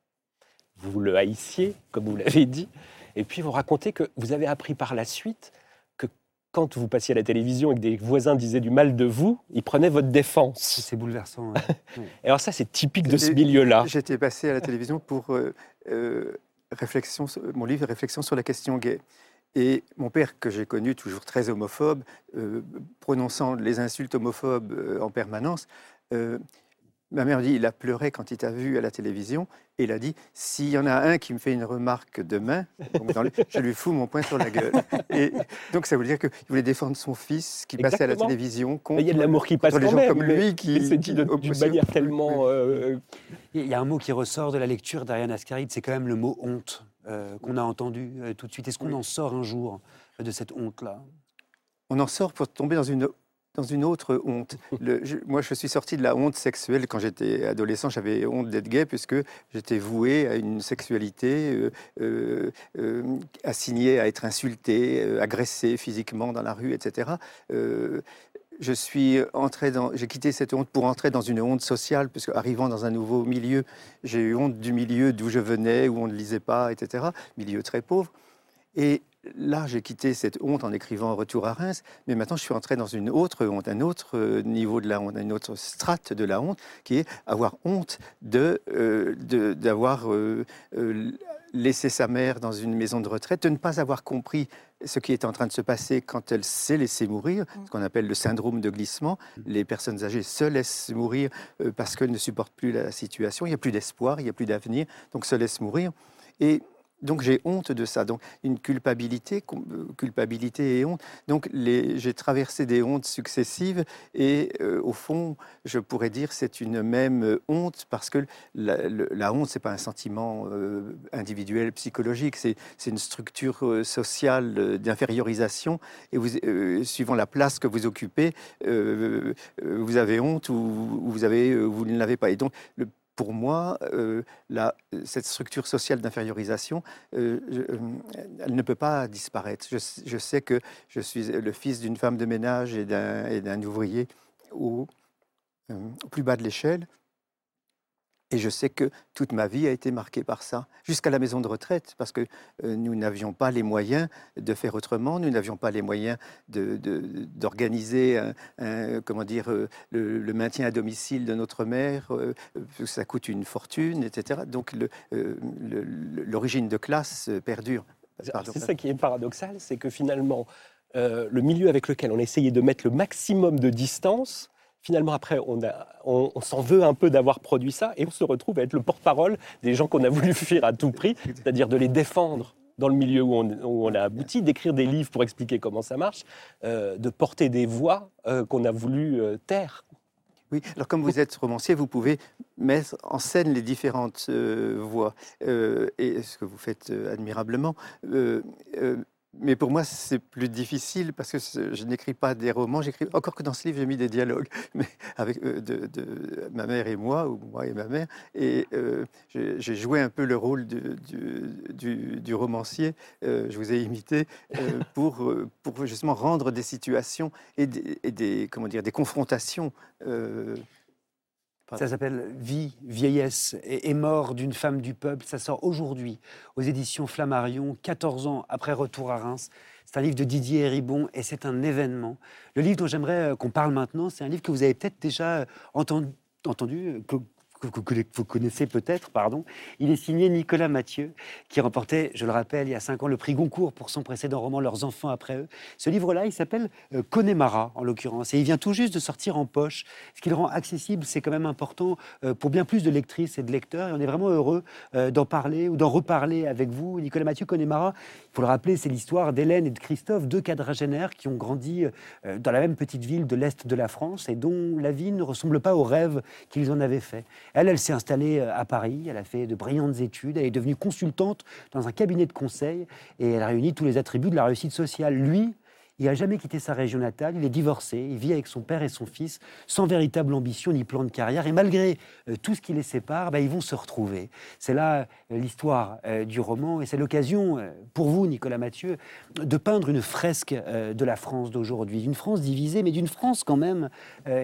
Vous le haïssiez, comme vous l'avez dit. Et puis, vous racontez que vous avez appris par la suite que quand vous passiez à la télévision et que des voisins disaient du mal de vous, ils prenaient votre défense. C'est bouleversant. et alors, ça, c'est typique de ce milieu-là. J'étais passé à la télévision pour euh, euh, réflexion, mon livre Réflexion sur la question gay. Et mon père, que j'ai connu toujours très homophobe, euh, prononçant les insultes homophobes euh, en permanence, euh, ma mère dit il a pleuré quand il t'a vu à la télévision. Et il a dit s'il y en a un qui me fait une remarque demain, je lui fous mon poing sur la gueule. Et donc ça veut dire qu'il voulait défendre son fils qui passait à la télévision contre, il y a de l'amour qui passe les gens comme lui qui. C'est dit d'une manière tellement. Il y a un mot qui ressort de la lecture d'Ariane Ascaride, c'est quand même le mot honte. Euh, qu'on a entendu euh, tout de suite. Est-ce qu'on en sort un jour de cette honte-là? On en sort pour tomber dans une, dans une autre honte. moi, je suis sorti de la honte sexuelle quand j'étais adolescent. J'avais honte d'être gay puisque j'étais voué à une sexualité euh, assignée à être insulté, agressé physiquement dans la rue, etc je suis entré dans, j'ai quitté cette honte pour entrer dans une honte sociale, puisque arrivant dans un nouveau milieu, j'ai eu honte du milieu d'où je venais, où on ne lisait pas, etc. Milieu très pauvre. Et là, j'ai quitté cette honte en écrivant Retour à Reims, mais maintenant je suis entré dans une autre honte, un autre euh, niveau de la honte, une autre strate de la honte, qui est avoir honte de, euh, d'avoir euh, laissé sa mère dans une maison de retraite, de ne pas avoir compris ce qui est en train de se passer quand elle s'est laissée mourir, mm. ce qu'on appelle le syndrome de glissement. Mm. Les personnes âgées se laissent mourir parce qu'elles ne supportent plus la situation, il n'y a plus d'espoir, il n'y a plus d'avenir, donc se laissent mourir. Et donc j'ai honte de ça. Donc une culpabilité, euh, culpabilité et honte. Donc j'ai traversé des hontes successives et euh, au fond, je pourrais dire c'est une même honte parce que la, la honte c'est pas un sentiment euh, individuel psychologique, c'est une structure sociale d'infériorisation et suivant la place que vous occupez, vous avez honte ou, vous avez vous ne l'avez pas. Et donc le pour moi, euh, cette structure sociale d'infériorisation, euh, euh, elle ne peut pas disparaître. Je, sais que je suis le fils d'une femme de ménage et d'un ouvrier au plus bas de l'échelle. Et je sais que toute ma vie a été marquée par ça, jusqu'à la maison de retraite, parce que euh, nous n'avions pas les moyens de faire autrement, nous n'avions pas les moyens d'organiser, comment dire, euh, le, maintien à domicile de notre mère, euh, ça coûte une fortune, etc. Donc l'origine de classe perdure. C'est ça qui est paradoxal, c'est que finalement, le milieu avec lequel on essayait de mettre le maximum de distance, finalement, après, on, s'en veut un peu d'avoir produit ça et on se retrouve à être le porte-parole des gens qu'on a voulu fuir à tout prix, c'est-à-dire de les défendre dans le milieu où on, a abouti, d'écrire des livres pour expliquer comment ça marche, euh, de porter des voix euh, qu'on a voulu euh, taire. Oui, alors comme vous êtes romancier, vous pouvez mettre en scène les différentes voix, et ce que vous faites admirablement mais pour moi, c'est plus difficile parce que je n'écris pas des romans. J'écris encore que dans ce livre, j'ai mis des dialogues, mais avec euh, de, ma mère et moi, ou moi et ma mère. Et euh, j'ai joué un peu le rôle du, du, romancier. Euh, je vous ai imité pour, pour justement rendre des situations et des, et des comment dire des confrontations ça s'appelle Vie, vieillesse et, mort d'une femme du peuple. Ça sort aujourd'hui aux éditions Flammarion, 14 ans après Retour à Reims. C'est un livre de Didier Héribon et c'est un événement. Le livre dont j'aimerais euh, qu'on parle maintenant, c'est un livre que vous avez peut-être déjà euh, entendu, euh, que vous connaissez peut-être, pardon. Il est signé Nicolas Mathieu, qui remportait, je le rappelle, il y a cinq ans, le prix Goncourt pour son précédent roman Leurs enfants après eux. Ce livre-là, il s'appelle euh, Connemara, en l'occurrence, et il vient tout juste de sortir en poche. Ce qui le rend accessible, c'est quand même important euh, pour bien plus de lectrices et de lecteurs, et on est vraiment heureux euh, d'en parler ou d'en reparler avec vous. Nicolas Mathieu, Connemara, il faut le rappeler, c'est l'histoire d'Hélène et de Christophe, deux quadragénaires qui ont grandi dans la même petite ville de l'Est de la France et dont la vie ne ressemble pas aux rêves qu'ils en avaient fait. Elle, elle s'est installée euh, à Paris, elle a fait de brillantes études, elle est devenue consultante dans un cabinet de conseil et elle a réuni tous les attributs de la réussite sociale. Lui, Il n'a jamais quitté sa région natale, il est divorcé, il vit avec son père et son fils, sans véritable ambition ni plan de carrière. Et malgré euh, tout ce qui les sépare, bah, ils vont se retrouver. C'est là euh, l'histoire euh, du roman, et c'est l'occasion pour vous, Nicolas Mathieu, de peindre une fresque de la France d'aujourd'hui. D'une France divisée, mais d'une France quand même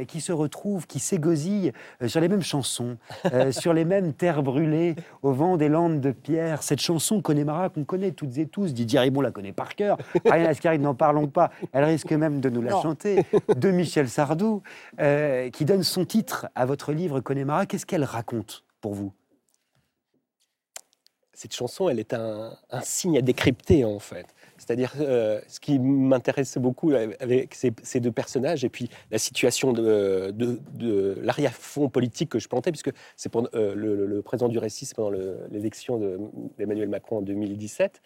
qui se retrouve, qui s'égosille sur les mêmes chansons, sur les mêmes terres brûlées, au vent des landes de pierre. Cette chanson Connemara qu'on connaît toutes et tous, Didier Ribon la connaît par cœur, Ariane Ascari, n'en parlons pas, elle risque même de nous la chanter, de Michel Sardou, euh, qui donne son titre à votre livre Connemara. Qu'est-ce qu'elle raconte pour vous? Cette chanson, elle est un, signe à décrypter en fait. C'est-à-dire, euh, ce qui m'intéresse beaucoup avec ces, deux personnages, et puis la situation de, de, l'arrière-fond politique que je plantais, puisque c'est pour euh, le, présent du récit, c'est pendant l'élection d'Emmanuel Macron en 2017,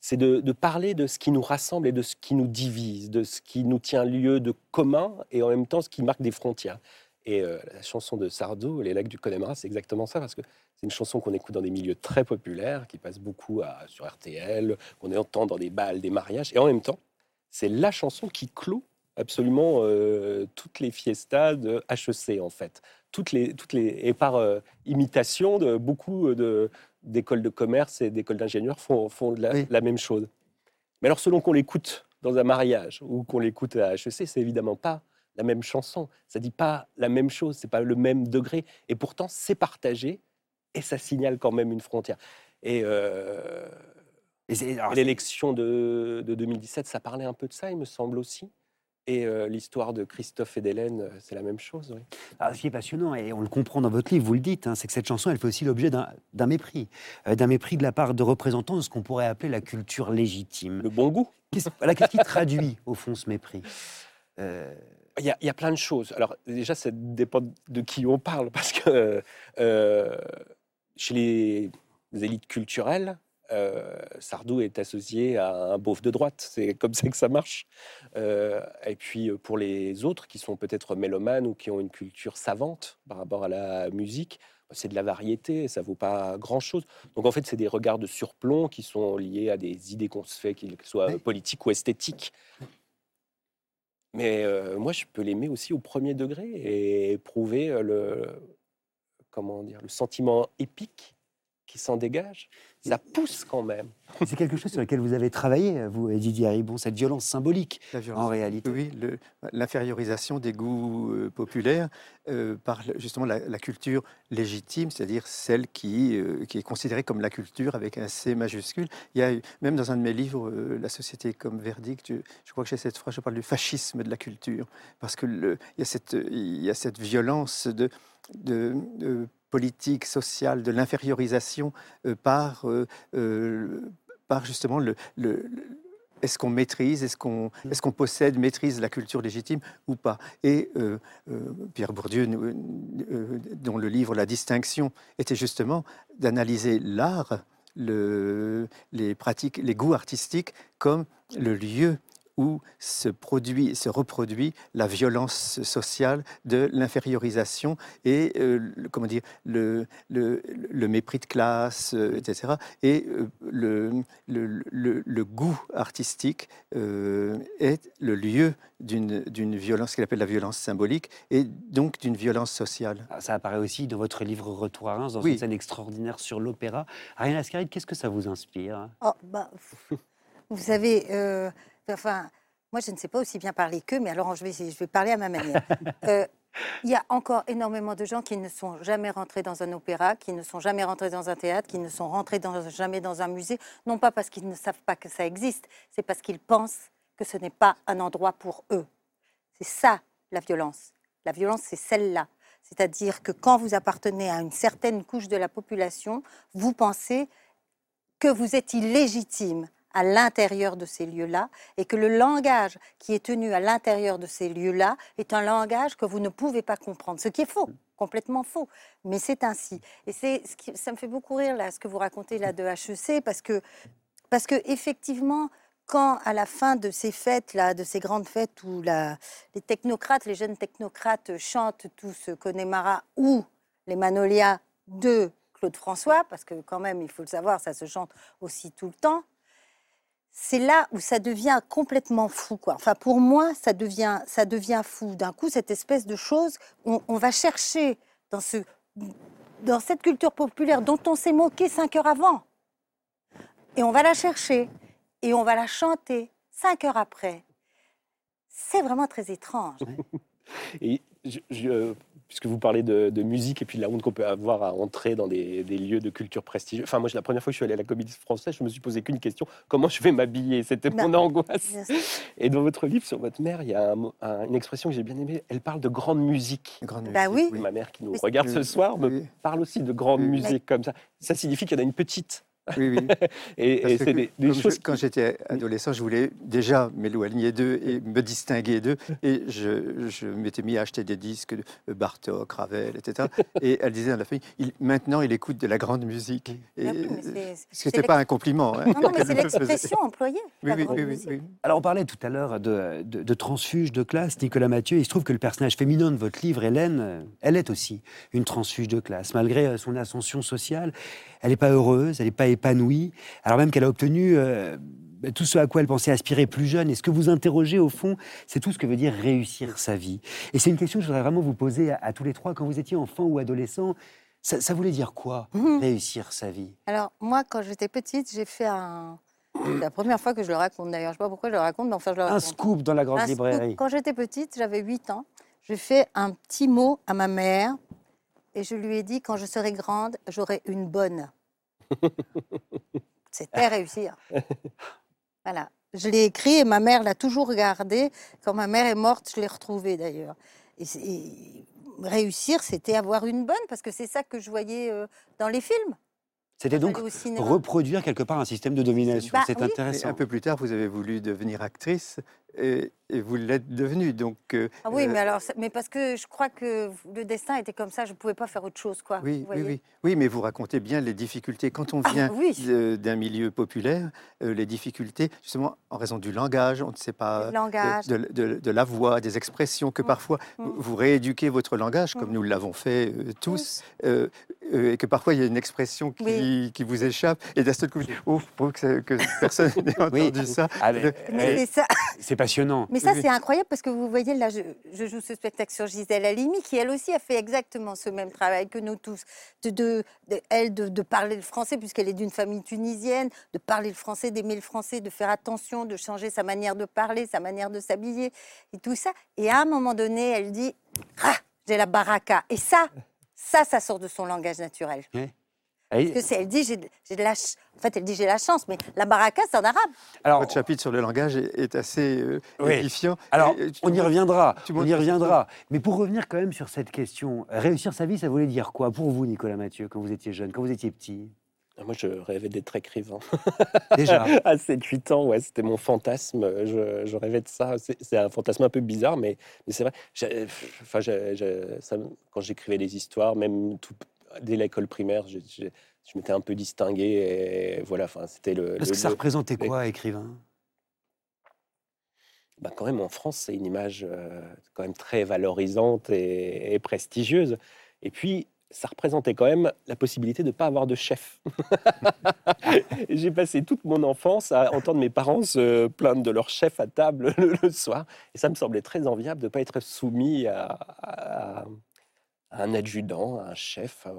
c'est de, parler de ce qui nous rassemble et de ce qui nous divise, de ce qui nous tient lieu de commun et en même temps ce qui marque des frontières. Et euh, la chanson de Sardou, Les lacs du Connemara, c'est exactement ça, parce que c'est une chanson qu'on écoute dans des milieux très populaires, qui passe beaucoup sur RTL, qu'on entend dans des balles, des mariages, et en même temps, c'est la chanson qui clôt absolument euh, toutes les fiestas de HEC, en fait. Toutes les, toutes les, et par euh, imitation de beaucoup de, d'écoles de commerce et d'écoles d'ingénieurs font, font la, même chose. Mais alors, selon qu'on l'écoute dans un mariage ou qu'on l'écoute à HEC, c'est évidemment pas la même chanson. Ça dit pas la même chose, c'est pas le même degré. Et pourtant, c'est partagé et ça signale quand même une frontière. Et, euh, l'élection de, de 2017, ça parlait un peu de ça, il me semble aussi. Et l'histoire de Christophe et d'Hélène, c'est la même chose. Ah, ce qui est passionnant, et on le comprend dans votre livre, vous le dites, hein, c'est que cette chanson, elle fait aussi l'objet d'un mépris. d'un mépris de la part de représentants de ce qu'on pourrait appeler la culture légitime. Le bon goût. Qu'est-ce qui traduit, au fond, ce mépris il y, a, il y, a, plein de choses. Alors déjà, ça dépend de qui on parle, parce que chez les élites culturelles, euh, Sardou est associé à un beauf de droite. C'est comme ça que ça marche. Euh, et puis euh, pour les autres qui sont peut-être mélomanes ou qui ont une culture savante par rapport à la musique, bah, c'est de la variété, ça vaut pas grand-chose. Donc en fait, c'est des regards de surplomb qui sont liés à des idées qu'on se fait, qu'elles soient politiques ou esthétiques. Mais moi, je peux l'aimer aussi au premier degré et éprouver le, comment dire, le sentiment épique qui s'en dégage ça pousse quand même. C'est quelque chose sur lequel vous avez travaillé, vous, Didier Haribon, cette violence symbolique, en réalité. Oui, l'infériorisation des goûts euh, populaires euh, par justement la, culture légitime, c'est-à-dire celle qui, euh, qui est considérée comme la culture avec un C majuscule. Il y a même dans un de mes livres, La société comme verdict, je, crois que j'ai cette phrase, je parle du fascisme de la culture, parce que le, il, y a cette, il y a cette violence de, de, de politique sociale de l'infériorisation euh, par, euh, euh, par justement le, est-ce qu'on maîtrise, est-ce qu'on mmh. est qu'on possède, maîtrise la culture légitime ou pas? Et Pierre Bourdieu, dont le livre La distinction était justement d'analyser l'art, le, les pratiques, les goûts artistiques comme le lieu où se produit, se reproduit la violence sociale de l'infériorisation et euh, comment dire le, le, le, mépris de classe, euh, etc. Et euh, le, le, goût artistique est le lieu d'une violence qu'il appelle la violence symbolique et donc d'une violence sociale. Ah, ça apparaît aussi dans votre livre Retour à Reims, dans une scène extraordinaire sur l'opéra. Ariane Ascaride, qu'est-ce que ça vous inspire? Oh, bah, Vous savez, Enfin, moi, je ne sais pas aussi bien parler qu'eux, mais alors je vais, je vais parler à ma manière. Euh, il y a encore énormément de gens qui ne sont jamais rentrés dans un opéra, qui ne sont jamais rentrés dans un théâtre, qui ne sont rentrés dans, jamais dans un musée, non pas parce qu'ils ne savent pas que ça existe, c'est parce qu'ils pensent que ce n'est pas un endroit pour eux. C'est ça la violence. La violence, c'est celle-là. C'est-à-dire que quand vous appartenez à une certaine couche de la population, vous pensez que vous êtes illégitime à l'intérieur de ces lieux-là et que le langage qui est tenu à l'intérieur de ces lieux-là est un langage que vous ne pouvez pas comprendre, ce qui est faux, complètement faux, mais c'est ainsi. Et c'est ce qui, ça me fait beaucoup rire là ce que vous racontez là de HEC parce que parce que effectivement quand à la fin de ces fêtes là, de ces grandes fêtes où la, les technocrates, les jeunes technocrates chantent tout ce Connemara ou les Manolias de Claude François, parce que quand même, il faut le savoir, ça se chante aussi tout le temps c'est là où ça devient complètement fou. Quoi. Enfin, pour moi, ça devient, ça devient fou. D'un coup, cette espèce de chose, on, va chercher dans, ce, dans cette culture populaire dont on s'est moqué cinq heures avant. Et on va la chercher et on va la chanter cinq heures après. C'est vraiment très étrange. Je- puisque vous parlez de, de musique et puis de la honte qu'on peut avoir à entrer dans des, des lieux de culture prestigieux. Enfin, moi, la première fois que je suis allé à la Comédie Française, je me suis posé qu'une question comment je vais m'habiller? C'était mon Non. angoisse. Et dans votre livre sur votre mère, il y a un mot- un- une expression que j'ai bien aimée. Elle parle de grande musique. Grande Bah musique, oui. Ma mère qui nous Oui. regarde ce Oui, soir me parle aussi de grande Oui. musique comme ça. Ça signifie qu'il y en a une petite. Oui, oui. Et, Parce et que c'est des, des comme je- choses. quand j'étais adolescent, je voulais déjà m'éloigner d'eux et me distinguer d'eux. Et je, je m'étais mis à acheter des disques de Bartok, Ravel, etc. Et elle disait à la il, maintenant, il écoute de la grande musique. Et c'est- ce n'était pas un compliment. hein, Non, non, mais c'est l'expression employée. Oui, la oui, grande oui, oui, musique. oui. Alors, on parlait tout à l'heure de, de, de transfuge de classe, Nicolas Mathieu. Il se trouve que le personnage féminin de votre livre, Hélène, euh, elle est aussi une transfuge de classe. Malgré euh, son ascension sociale, elle n'est pas heureuse, elle n'est pas épanouie, alors même qu'elle a obtenu euh, bah, tout ce à quoi elle pensait aspirer plus jeune. Et ce que vous interrogez, au fond, c'est tout ce que veut dire réussir sa vie. Et c'est une question que je voudrais vraiment vous poser à, à tous les trois. Quand vous étiez enfant ou adolescent, ça, ça voulait dire quoi, Mhm. réussir sa vie? Alors, moi, quand j'étais petite, j'ai fait un. C'est la première fois que je le raconte d'ailleurs. Je ne sais pas pourquoi je le raconte, mais enfin, je le Un raconte. scoop dans la grande Un scoop. librairie. Quand j'étais petite, j'avais 8 ans, j'ai fait un petit mot à ma mère et je lui ai dit quand je serai grande, j'aurai une bonne. C'était réussir. Voilà. Je l'ai écrit et ma mère l'a toujours regardé. Quand ma mère est morte, je l'ai retrouvé d'ailleurs. Et réussir, c'était avoir une bonne, parce que c'est ça que je voyais euh, dans les films. C'était donc reproduire quelque part un système de domination. Bah c'est oui. Et intéressant. un peu plus tard, vous avez voulu devenir actrice et, et vous l'êtes devenue. Donc, euh, Ah oui, euh, mais alors, c'est- mais parce que je crois que le destin était comme ça, je ne pouvais pas faire autre chose, quoi. Oui, vous oui, voyez. oui. Oui, mais vous racontez bien les difficultés. Quand on Ah, vient oui. d'un milieu populaire, euh, les difficultés, justement, en raison du langage, on ne sait pas, Le langage. de, de- de la voix, des expressions, que Mm, parfois mm. vous- rééduquez votre langage, comme Mm. nous l'avons fait euh, tous, euh, et que parfois il y a une expression qui, Oui. qui vous échappe, et d'un seul coup, oh, pour que, que personne n'ait Oui. entendu ça. Ah, mais- c'est ça. c'est passionnant. Mais ça, Oui. c'est incroyable parce que vous voyez, là, je, je joue ce spectacle sur Gisèle Halimi, qui elle aussi a fait exactement ce même travail que nous tous. De, de- de- elle, de, de parler le français, puisqu'elle est d'une famille tunisienne, de parler le français, d'aimer le français, de faire attention, de changer sa manière de parler, sa manière de s'habiller, et tout ça. Et à un moment donné, elle dit Ah, j'ai la baraka. Et ça, ça, ça sort de son langage naturel. Et- Parce que c'est- elle dit j'ai de- j'ai de la ch- En fait, elle dit j'ai la chance, mais la baraka, c'est en arabe. alors, Votre chapitre sur le langage est, est assez euh, Oui. édifiant. alors, Et, tu- on y reviendra. tu On y reviendra. Mais pour revenir quand même sur cette question, réussir sa vie, ça voulait dire quoi pour vous, Nicolas Mathieu, quand vous étiez jeune, quand vous étiez petit? Moi, je rêvais d'être écrivain. Déjà. à 7-8 ans, ouais, c'était mon fantasme. Je, je rêvais de ça. C'est un fantasme un peu bizarre, mais, mais c'est vrai. Enfin, quand j'écrivais des histoires, même tout- dès l'école primaire, je, je- je m'étais un peu distingué. Et voilà, enfin, c'était le. Parce le- que ça le- représentait le- quoi, écrivain? Bah, quand même, en France, c'est une image euh, quand même très valorisante et, et prestigieuse. Et puis, ça représentait quand même la possibilité de ne pas avoir de chef. J'ai passé toute mon enfance à entendre mes parents se plaindre de leur chef à table le, le soir. Et ça me semblait très enviable de ne pas être soumis à, à- à un adjudant, à un chef, au,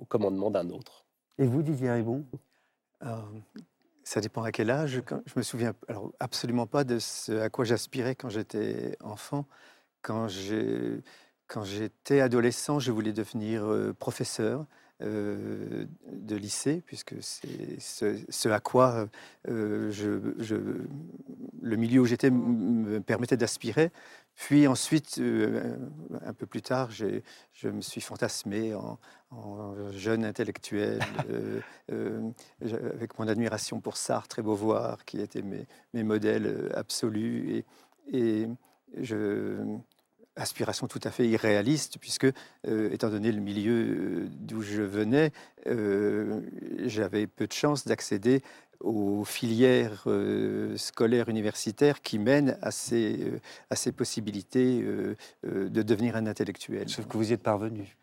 au commandement d'un autre. Et vous, Didier Ribon Euh, ça dépend à quel âge. Quand- je me souviens alors, absolument pas de ce à quoi j'aspirais quand j'étais enfant. Quand j'ai- quand j'étais adolescent, je voulais devenir euh, professeur euh, de lycée, puisque c'est ce, ce à quoi euh, je, je- le milieu où j'étais me permettait d'aspirer. Puis ensuite, euh, un peu plus tard, je me suis fantasmé en, en jeune intellectuel, avec mon admiration pour Sartre et Beauvoir, qui étaient mes, mes modèles absolus. Et, et je, aspiration tout à fait irréaliste, puisque, euh, étant donné le milieu euh, d'où je venais, euh, j'avais peu de chances d'accéder aux filières scolaires universitaires qui mènent à ces, à ces possibilités de devenir un intellectuel. Sauf que vous y êtes parvenu.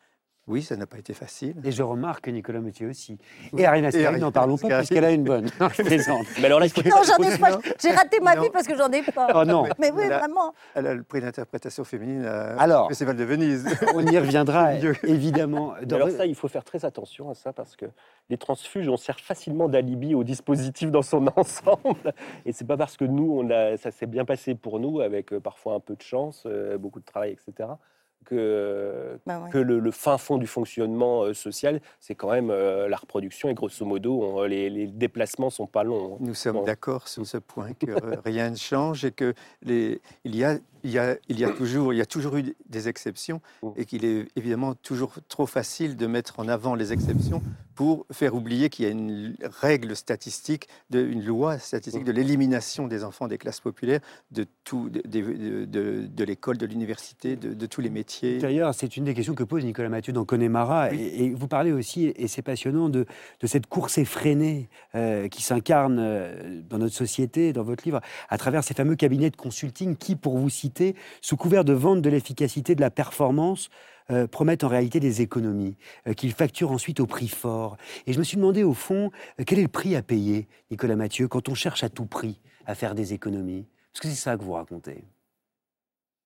Oui, ça n'a pas été facile. Et je remarque que Nicolas Mathieu aussi. Oui. Et Ariane Ascari, n'en parlons pas Ascari. parce qu'elle a une bonne. Non, je plaisante. Mais alors là, faut- Non, j'en ai pas. J'ai raté ma Non. vie parce que j'en ai pas. Oh non, Mais oui, Elle a- vraiment. Elle a le prix d'interprétation féminine à- Alors. au Festival de Venise. on y reviendra évidemment. Dans- alors ça, il faut faire très attention à ça parce que les transfuges, on sert facilement d'alibi au dispositif dans son ensemble. Et c'est pas parce que nous, on a, ça s'est bien passé pour nous, avec euh, parfois un peu de chance, euh, beaucoup de travail, etc., que, Bah ouais. que le, le fin fond du fonctionnement euh, social, c'est quand même euh, la reproduction. Et grosso modo, on- les, les déplacements sont pas longs. hein. Nous sommes Bon. d'accord sur ce point que euh, rien ne change et que les, il, y a, il, y a, il, y a toujours, il y a toujours eu des exceptions Mm. et qu'il est évidemment toujours trop facile de mettre en avant les exceptions pour faire oublier qu'il y a une règle statistique, de, une loi statistique de l'élimination des enfants des classes populaires de, tout, de, de, de- de l'école, de l'université, de, de tous les métiers. D'ailleurs, c'est une des questions que pose Nicolas Mathieu dans Connemara. Oui. Et, et vous parlez aussi, et c'est passionnant, de, de cette course effrénée euh, qui s'incarne euh, dans notre société, dans votre livre, à travers ces fameux cabinets de consulting qui, pour vous citer, sous couvert de vente de l'efficacité, de la performance, euh, promettent en réalité des économies, euh, qu'ils facturent ensuite au prix fort. Et je me suis demandé, au fond, quel est le prix à payer, Nicolas Mathieu, quand on cherche à tout prix à faire des économies? Parce que c'est ça que vous racontez.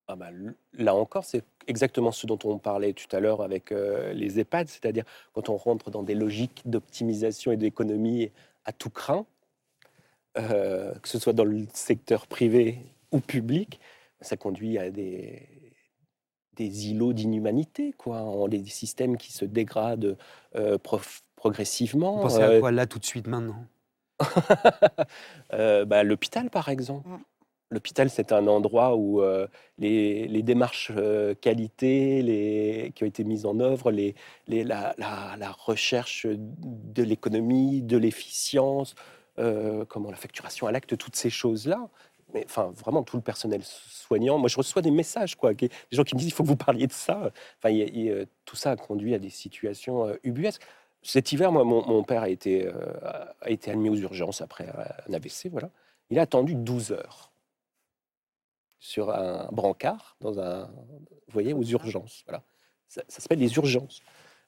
Ah bah, là encore, c'est exactement ce dont on parlait tout à l'heure avec euh, les EHPAD, c'est-à-dire quand on rentre dans des logiques d'optimisation et d'économie à tout craint, euh, que ce soit dans le secteur privé ou public, ça conduit à des, des îlots d'inhumanité, quoi, en des systèmes qui se dégradent euh, prof- progressivement. Vous pensez à quoi là, tout de suite, maintenant? Euh, bah, L'hôpital, par exemple. L'hôpital, c'est un endroit où euh, les, démarches euh, qualité les, qui ont été mises en œuvre, les, la, recherche de l'économie, de l'efficience, euh, comment la facturation à l'acte, toutes ces choses-là. Mais enfin, vraiment, tout le personnel soignant. Moi, je reçois des messages, des gens qui me disent il faut que vous parliez de ça. Enfin, tout ça a conduit à des situations ubuesques. Cet hiver, moi, mon, père a été, a été admis aux urgences après un AVC, voilà. Il a attendu 12 heures sur un brancard, dans un, vous voyez, aux urgences. Voilà. Ça, s'appelle les urgences.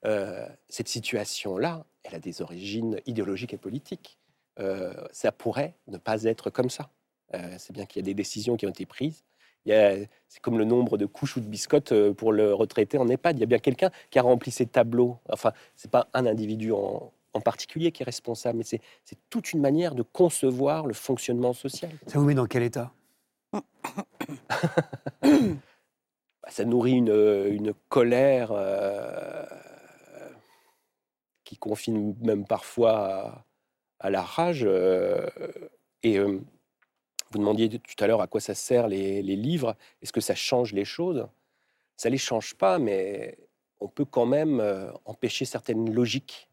Euh, cette situation-là, elle a des origines idéologiques et politiques. Euh, ça pourrait ne pas être comme ça. Euh, c'est bien qu'il y a des décisions qui ont été prises. C'est comme le nombre de couches ou de biscottes pour le retraité en EHPAD. Il y a bien quelqu'un qui a rempli ces tableaux. Enfin, c'est pas un individu en, en particulier qui est responsable, mais c'est toute une manière de concevoir le fonctionnement social. Ça vous met dans quel état? Ça nourrit une, colère euh, qui confine même parfois à, la rage. euh, et euh, vous demandiez tout à l'heure à quoi ça sert les, les livres. Est-ce que ça change les choses? Ça les change pas, mais on peut quand même empêcher certaines logiques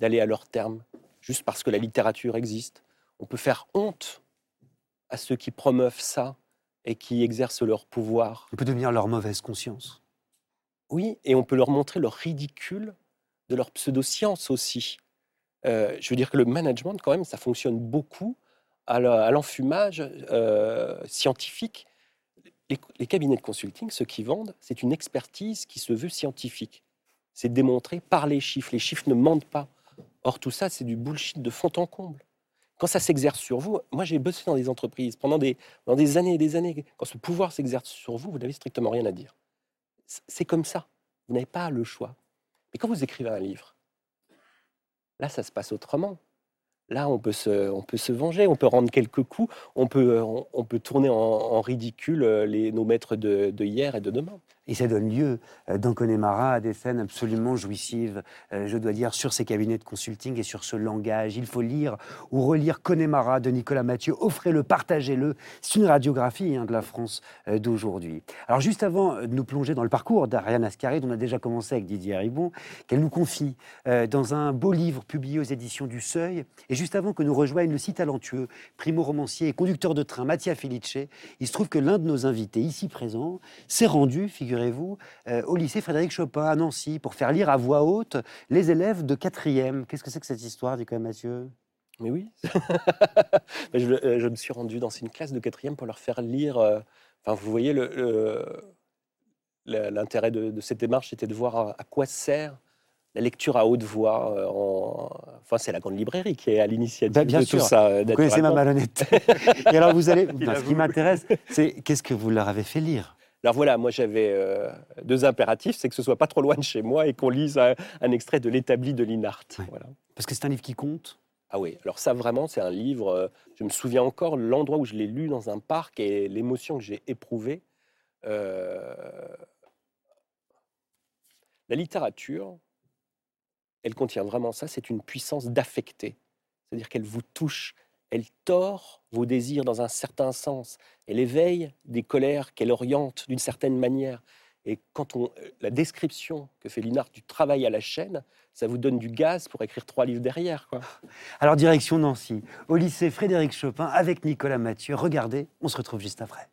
d'aller à leur terme, juste parce que la littérature existe. On peut faire honte à ceux qui promeuvent ça et qui exercent leur pouvoir. On peut devenir leur mauvaise conscience. Oui, et on peut leur montrer le ridicule de leur pseudoscience aussi. Euh, je veux dire que le management, quand même, ça fonctionne beaucoup à l'enfumage euh, scientifique. Les, les cabinets de consulting, ceux qui vendent, c'est une expertise qui se veut scientifique. C'est démontré par les chiffres. Les chiffres ne mentent pas. Or, tout ça, c'est du bullshit de fond en comble. Quand ça s'exerce sur vous, moi j'ai bossé dans des entreprises pendant des, des années et des années. Quand ce pouvoir s'exerce sur vous, vous n'avez strictement rien à dire. C'est comme ça. Vous n'avez pas le choix. Mais quand vous écrivez un livre, là, ça se passe autrement. Là, on peut se, on peut se venger, on peut rendre quelques coups, on peut, on peut tourner en, en ridicule euh, les, nos maîtres de, de hier et de demain. Et ça donne lieu, euh, dans Connemara, à des scènes absolument jouissives, euh, je dois dire, sur ces cabinets de consulting et sur ce langage. Il faut lire ou relire Connemara de Nicolas Mathieu. Offrez-le, partagez-le. C'est une radiographie hein, de la France euh, d'aujourd'hui. Alors, juste avant de nous plonger dans le parcours d'Ariane Ascari, dont on a déjà commencé avec Didier Ribon, qu'elle nous confie dans un beau livre publié aux éditions du Seuil. Et juste avant que nous rejoigne le si talentueux primo-romancier et conducteur de train Mattia Felice, il se trouve que l'un de nos invités, ici présent, s'est rendu, figurez-vous, euh, au lycée Frédéric Chopin à Nancy pour faire lire à voix haute les élèves de quatrième. Qu'est-ce que c'est que cette histoire, Nicolas Mathieu? Mais oui. Je, euh, je me suis rendu dans une classe de quatrième pour leur faire lire. euh, Enfin, vous voyez l'intérêt de, cette démarche, c'était de voir à, quoi sert la lecture à haute voix. Euh, en... Enfin, c'est la grande librairie qui est à l'initiative bah, de tout ça. Vous connaissez ma malhonnêteté. Et alors, vous allez. ce qui m'intéresse, c'est qu'est-ce que vous leur avez fait lire? Alors voilà, moi j'avais euh, deux impératifs, c'est que ce soit pas trop loin de chez moi et qu'on lise un, extrait de l'établi de Linhart. Voilà. Parce que c'est un livre qui compte? Ah oui, alors ça vraiment, c'est un livre, euh, je me souviens encore l'endroit où je l'ai lu dans un parc et l'émotion que j'ai éprouvée. Euh, la littérature, elle contient vraiment ça, c'est une puissance d'affecter. C'est-à-dire qu'elle vous touche, elle tord vos désirs dans un certain sens, elle éveille des colères qu'elle oriente d'une certaine manière. Et quand on, euh, la description que fait Linard du travail à la chaîne, ça vous donne du gaz pour écrire trois livres derrière. Quoi. Alors, direction Nancy, au lycée Frédéric Chopin, avec Nicolas Mathieu. Regardez, on se retrouve juste après.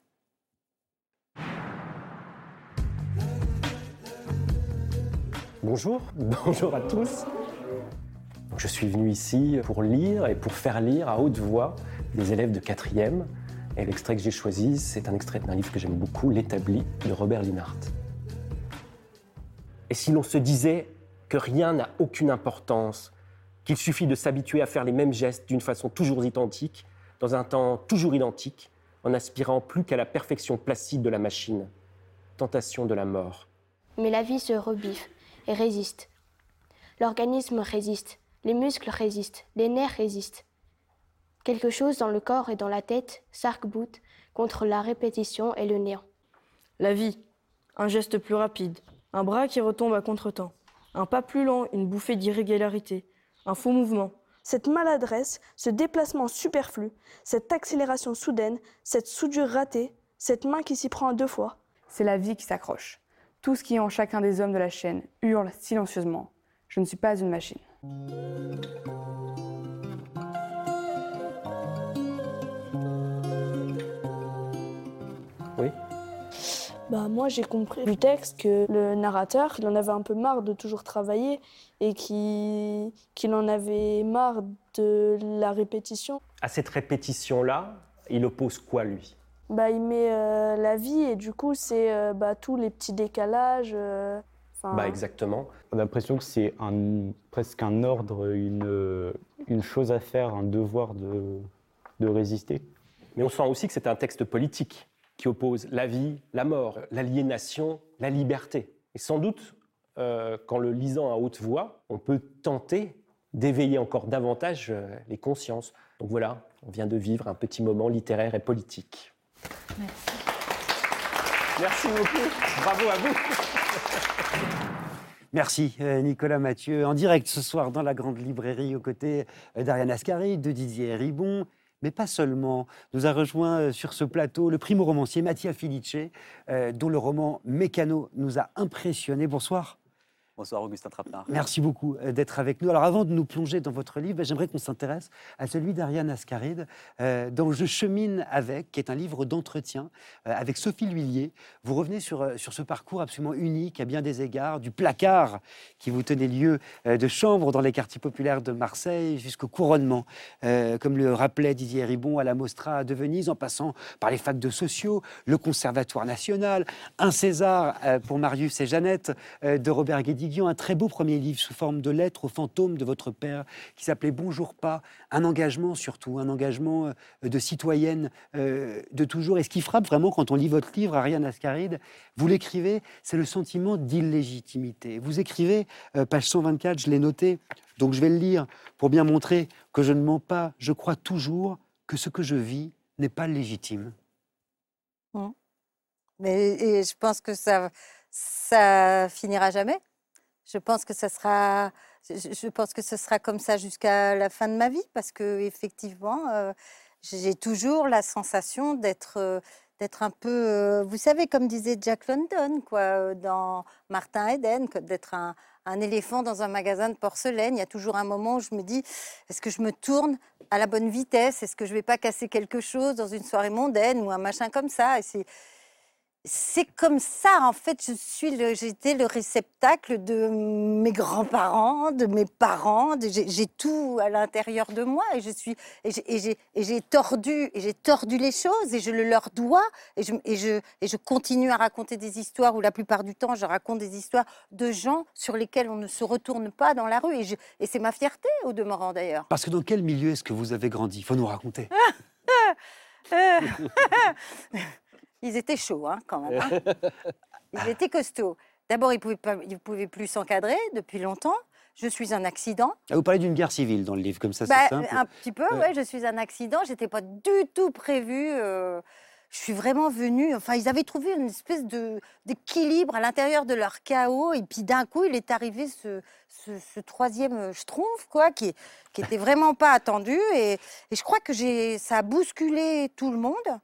Bonjour, bonjour à tous. Je suis venu ici pour lire et pour faire lire à haute voix des élèves de quatrième. Et l'extrait que j'ai choisi, c'est un extrait d'un livre que j'aime beaucoup, L'établi de Robert Linhart. Et si l'on se disait que rien n'a aucune importance, qu'il suffit de s'habituer à faire les mêmes gestes d'une façon toujours identique, dans un temps toujours identique, en aspirant plus qu'à la perfection placide de la machine. Tentation de la mort. Mais la vie se rebiffe et résiste. L'organisme résiste, les muscles résistent, les nerfs résistent. Quelque chose dans le corps et dans la tête s'arc-boute contre la répétition et le néant. La vie, un geste plus rapide, un bras qui retombe à contretemps. Un pas plus lent, une bouffée d'irrégularité. Un faux mouvement. Cette maladresse, ce déplacement superflu, cette accélération soudaine, cette soudure ratée, cette main qui s'y prend à deux fois. C'est la vie qui s'accroche. Tout ce qui est en chacun des hommes de la chaîne hurle silencieusement. Je ne suis pas une machine. Bah, moi j'ai compris du texte que le narrateur, il en avait un peu marre de toujours travailler et qu'il en avait marre de la répétition. À cette répétition-là, il oppose quoi lui? Bah, Il met euh, la vie et du coup c'est euh, bah, tous les petits décalages. Euh, bah, exactement. On a l'impression que c'est un, presque un ordre, une, une chose à faire, un devoir de, de résister. Mais on sent aussi que c'est un texte politique qui oppose la vie, la mort, l'aliénation, la liberté. Et sans doute, euh, qu'en le lisant à haute voix, on peut tenter d'éveiller encore davantage euh, les consciences. Donc voilà, on vient de vivre un petit moment littéraire et politique. Merci. Merci beaucoup. Bravo à vous. Merci euh, Nicolas Mathieu, en direct ce soir dans la Grande Librairie aux côtés d'Ariane Ascari, de Didier Ribon mais pas seulement. Nous a rejoint euh, sur ce plateau le primo-romancier Mattia Felice, euh, dont le roman Mécano nous a impressionnés. Bonsoir. Bonsoir Augustin Trapenard. Merci beaucoup euh, d'être avec nous. Alors avant de nous plonger dans votre livre, ben, j'aimerais qu'on s'intéresse à celui d'Ariane Ascaride, euh, dont Je chemine avec, qui est un livre d'entretien euh, avec Sophie Lhuillier. Vous revenez sur, sur ce parcours absolument unique à bien des égards, du placard qui vous tenait lieu de chambre dans les quartiers populaires de Marseille jusqu'au couronnement, comme le rappelait Didier Ribon à la Mostra de Venise, en passant par les facs de sociaux, le Conservatoire national, un César pour Marius et Jeannette de Robert Guédy un très beau premier livre sous forme de lettres au fantôme de votre père qui s'appelait Bonjour pas, un engagement surtout, un engagement euh, de citoyenne euh, de toujours. Et ce qui frappe vraiment quand on lit votre livre, Ariane Ascaride, vous l'écrivez, c'est le sentiment d'illégitimité. Vous écrivez, euh, page 124, je l'ai noté, donc je vais le lire pour bien montrer que je ne mens pas, je crois toujours que ce que je vis n'est pas légitime. Mais et je pense que ça, ça finira jamais. Je pense que ça sera, je pense que ce sera comme ça jusqu'à la fin de ma vie parce que effectivement, euh, j'ai toujours la sensation d'être euh, d'être un peu, euh, vous savez, comme disait Jack London, quoi, dans Martin Eden, d'être un, éléphant dans un magasin de porcelaine. Il y a toujours un moment où je me dis, est-ce que je me tourne à la bonne vitesse? Est-ce que je vais pas casser quelque chose dans une soirée mondaine ou un machin comme ça? Et c'est comme ça, en fait, je suis le, j'étais le réceptacle de mes grands-parents, de mes parents, de- j'ai, j'ai tout à l'intérieur de moi et je suis et j'ai, et j'ai- et j'ai tordu et j'ai tordu les choses et je le leur dois et je, et je et je continue à raconter des histoires où la plupart du temps je raconte des histoires de gens sur lesquels on ne se retourne pas dans la rue et, je- et c'est ma fierté au demeurant d'ailleurs. Parce que dans quel milieu est-ce que vous avez grandi? Il faut nous raconter. Ils étaient chauds, hein, quand même. hein. Ils étaient costauds. D'abord, ils ne pouvaient, plus s'encadrer depuis longtemps. Je suis un accident. Ah, Vous parlez d'une guerre civile dans le livre, comme ça, Bah, c'est simple. un petit peu, ouais, je suis un accident. J'étais pas du tout prévue. euh, je suis vraiment venue. Enfin, ils avaient trouvé une espèce de d'équilibre à l'intérieur de leur chaos. Et puis d'un coup, il est arrivé ce, ce, ce troisième euh, schtroumpf, quoi, qui, qui était vraiment pas attendu. Et, et je crois que j'ai, ça a bousculé tout le monde.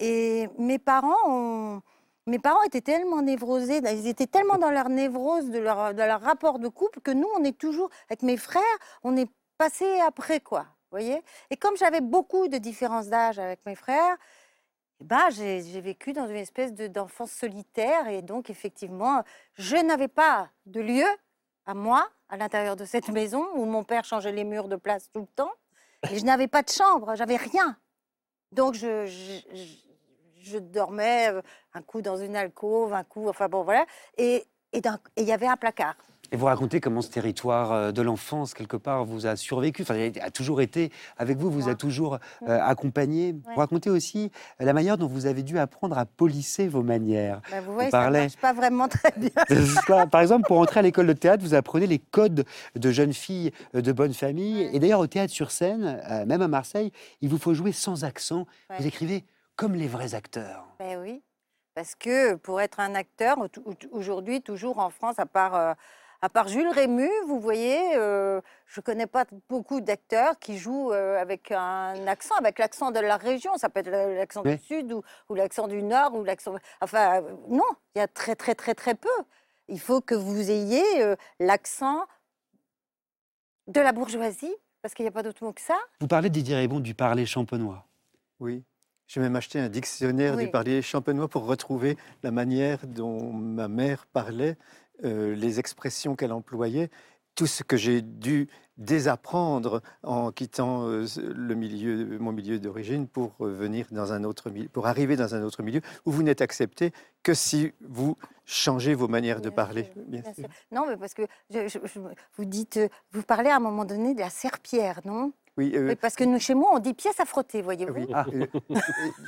Et mes parents. Mes parents étaient tellement névrosés, ils étaient tellement dans leur névrose de leur, rapport de couple que nous, on est toujours, avec mes frères, on est passé après, quoi. Voyez Et comme j'avais beaucoup de différences d'âge avec mes frères, eh ben, j'ai vécu dans une espèce de- d'enfance solitaire et donc, effectivement, je n'avais pas de lieu à moi, à l'intérieur de cette maison, où mon père changeait les murs de place tout le temps. Et je n'avais pas de chambre, j'avais rien. Donc, je- je dormais euh, un coup dans une alcôve, un coup, enfin bon, voilà. Et et d'un- et il y avait un placard. Et vous racontez comment ce territoire euh, de l'enfance, quelque part, vous a survécu, enfin, a toujours été avec vous, vous a toujours Mm. euh, accompagné. Vous racontez aussi la manière dont vous avez dû apprendre à polisser vos manières. Ben, vous voyez, ça parlait- marche pas vraiment très bien. Par exemple, pour entrer à l'école de théâtre, vous apprenez les codes de jeunes filles de bonne famille. Ouais. Et d'ailleurs, au théâtre sur scène, euh, même à Marseille, il vous faut jouer sans accent. Vous écrivez comme les vrais acteurs. Ben oui, parce que pour être un acteur, au- au- aujourd'hui, toujours en France, à part, euh, à part Jules Rému, vous voyez, euh, je ne connais pas beaucoup d'acteurs qui jouent euh, avec un accent, avec l'accent de la région. Ça peut être l'accent Oui. du Sud ou, ou l'accent du Nord ou l'accent. Enfin, non, il y a très, très, très, très peu. Il faut que vous ayez euh, l'accent de la bourgeoisie, parce qu'il n'y a pas d'autre mot que ça. Vous parlez, Didier Ribon, du parler champenois. Oui. J'ai même acheté un dictionnaire Oui. du parler champenois pour retrouver la manière dont ma mère parlait, euh, les expressions qu'elle employait, tout ce que j'ai dû désapprendre en quittant euh, le milieu, mon milieu d'origine pour euh, venir dans un autre pour arriver dans un autre milieu où vous n'êtes accepté que si vous changez vos manières de Bien parler. sûr, bien sûr. sûr. Non, mais parce que je- je- je- vous dites, vous parlez à un moment donné de la serpillère, non? Oui, euh, Oui, parce que nous, chez moi, on dit pièce à frotter, voyez-vous. Oui, Ah. euh, euh,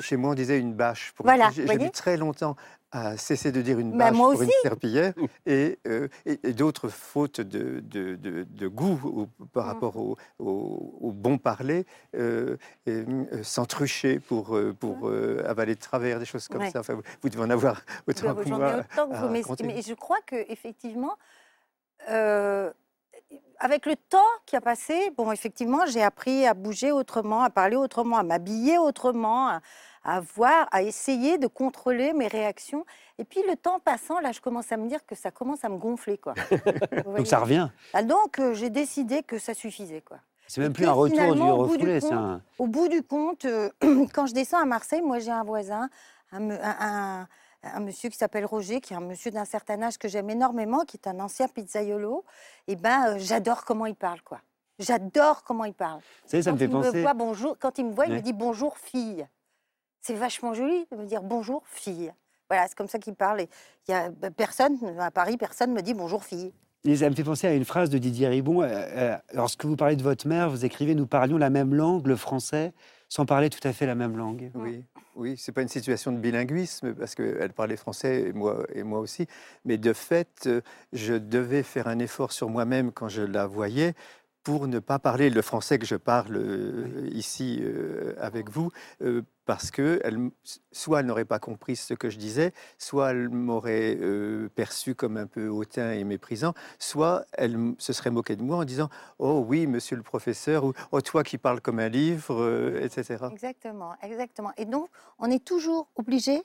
chez moi, on disait une bâche. Pour Voilà, j'ai- vous J'ai mis voyez très longtemps à cesser de dire une Bah, bâche moi pour une aussi. serpillière et, euh, et- et d'autres fautes de, de- de- de goût au- par Mm. rapport au, au- au bon parler, euh, et, euh, sans trucher pour, pour euh, avaler de travers, des choses comme Mm. Ouais. ça. Enfin, vous, vous devez en avoir autant Bah, que J'en ai moi. autant que à vous, mais, je crois que effectivement, euh, avec le temps qui a passé, bon, effectivement, j'ai appris à bouger autrement, à parler autrement, à m'habiller autrement, à, à voir, à essayer de contrôler mes réactions. Et puis le temps passant, là, je commence à me dire que ça commence à me gonfler, quoi. Donc ça revient. Ah, donc, euh, j'ai décidé que ça suffisait, quoi. C'est même plus un retour du refoulé, c'est un... Au bout du compte, euh, quand je descends à Marseille, moi j'ai un voisin, un, me- un- un- un monsieur qui s'appelle Roger, qui est un monsieur d'un certain âge que j'aime énormément, qui est un ancien pizzaiolo. Et ben, euh, j'adore comment il parle, quoi. J'adore comment il parle. Vous savez, ça quand me fait il penser... me voit, bonjour, quand il me voit, il me dit bonjour fille. C'est vachement joli de me dire bonjour fille. Voilà, c'est comme ça qu'il parle. Et il y a ben, personne à Paris, personne me dit bonjour fille. Et ça me fait penser à une phrase de Didier Ribon. euh, euh, lorsque vous parlez de votre mère, vous écrivez Nous parlions la même langue, le français, sans parler tout à fait la même langue. Oui, oui, c'est pas une situation de bilinguisme parce qu'elle parlait français et moi, et moi aussi. Mais de fait, euh, je devais faire un effort sur moi-même quand je la voyais pour ne pas parler le français que je parle euh, ici euh, avec vous, euh, parce que elle, soit elle n'aurait pas compris ce que je disais, soit elle m'aurait perçu comme un peu hautain et méprisant, soit elle se serait moquée de moi en disant Oh oui, monsieur le professeur, ou Oh toi qui parles comme un livre, etc. Exactement, exactement. Et donc, on est toujours obligé.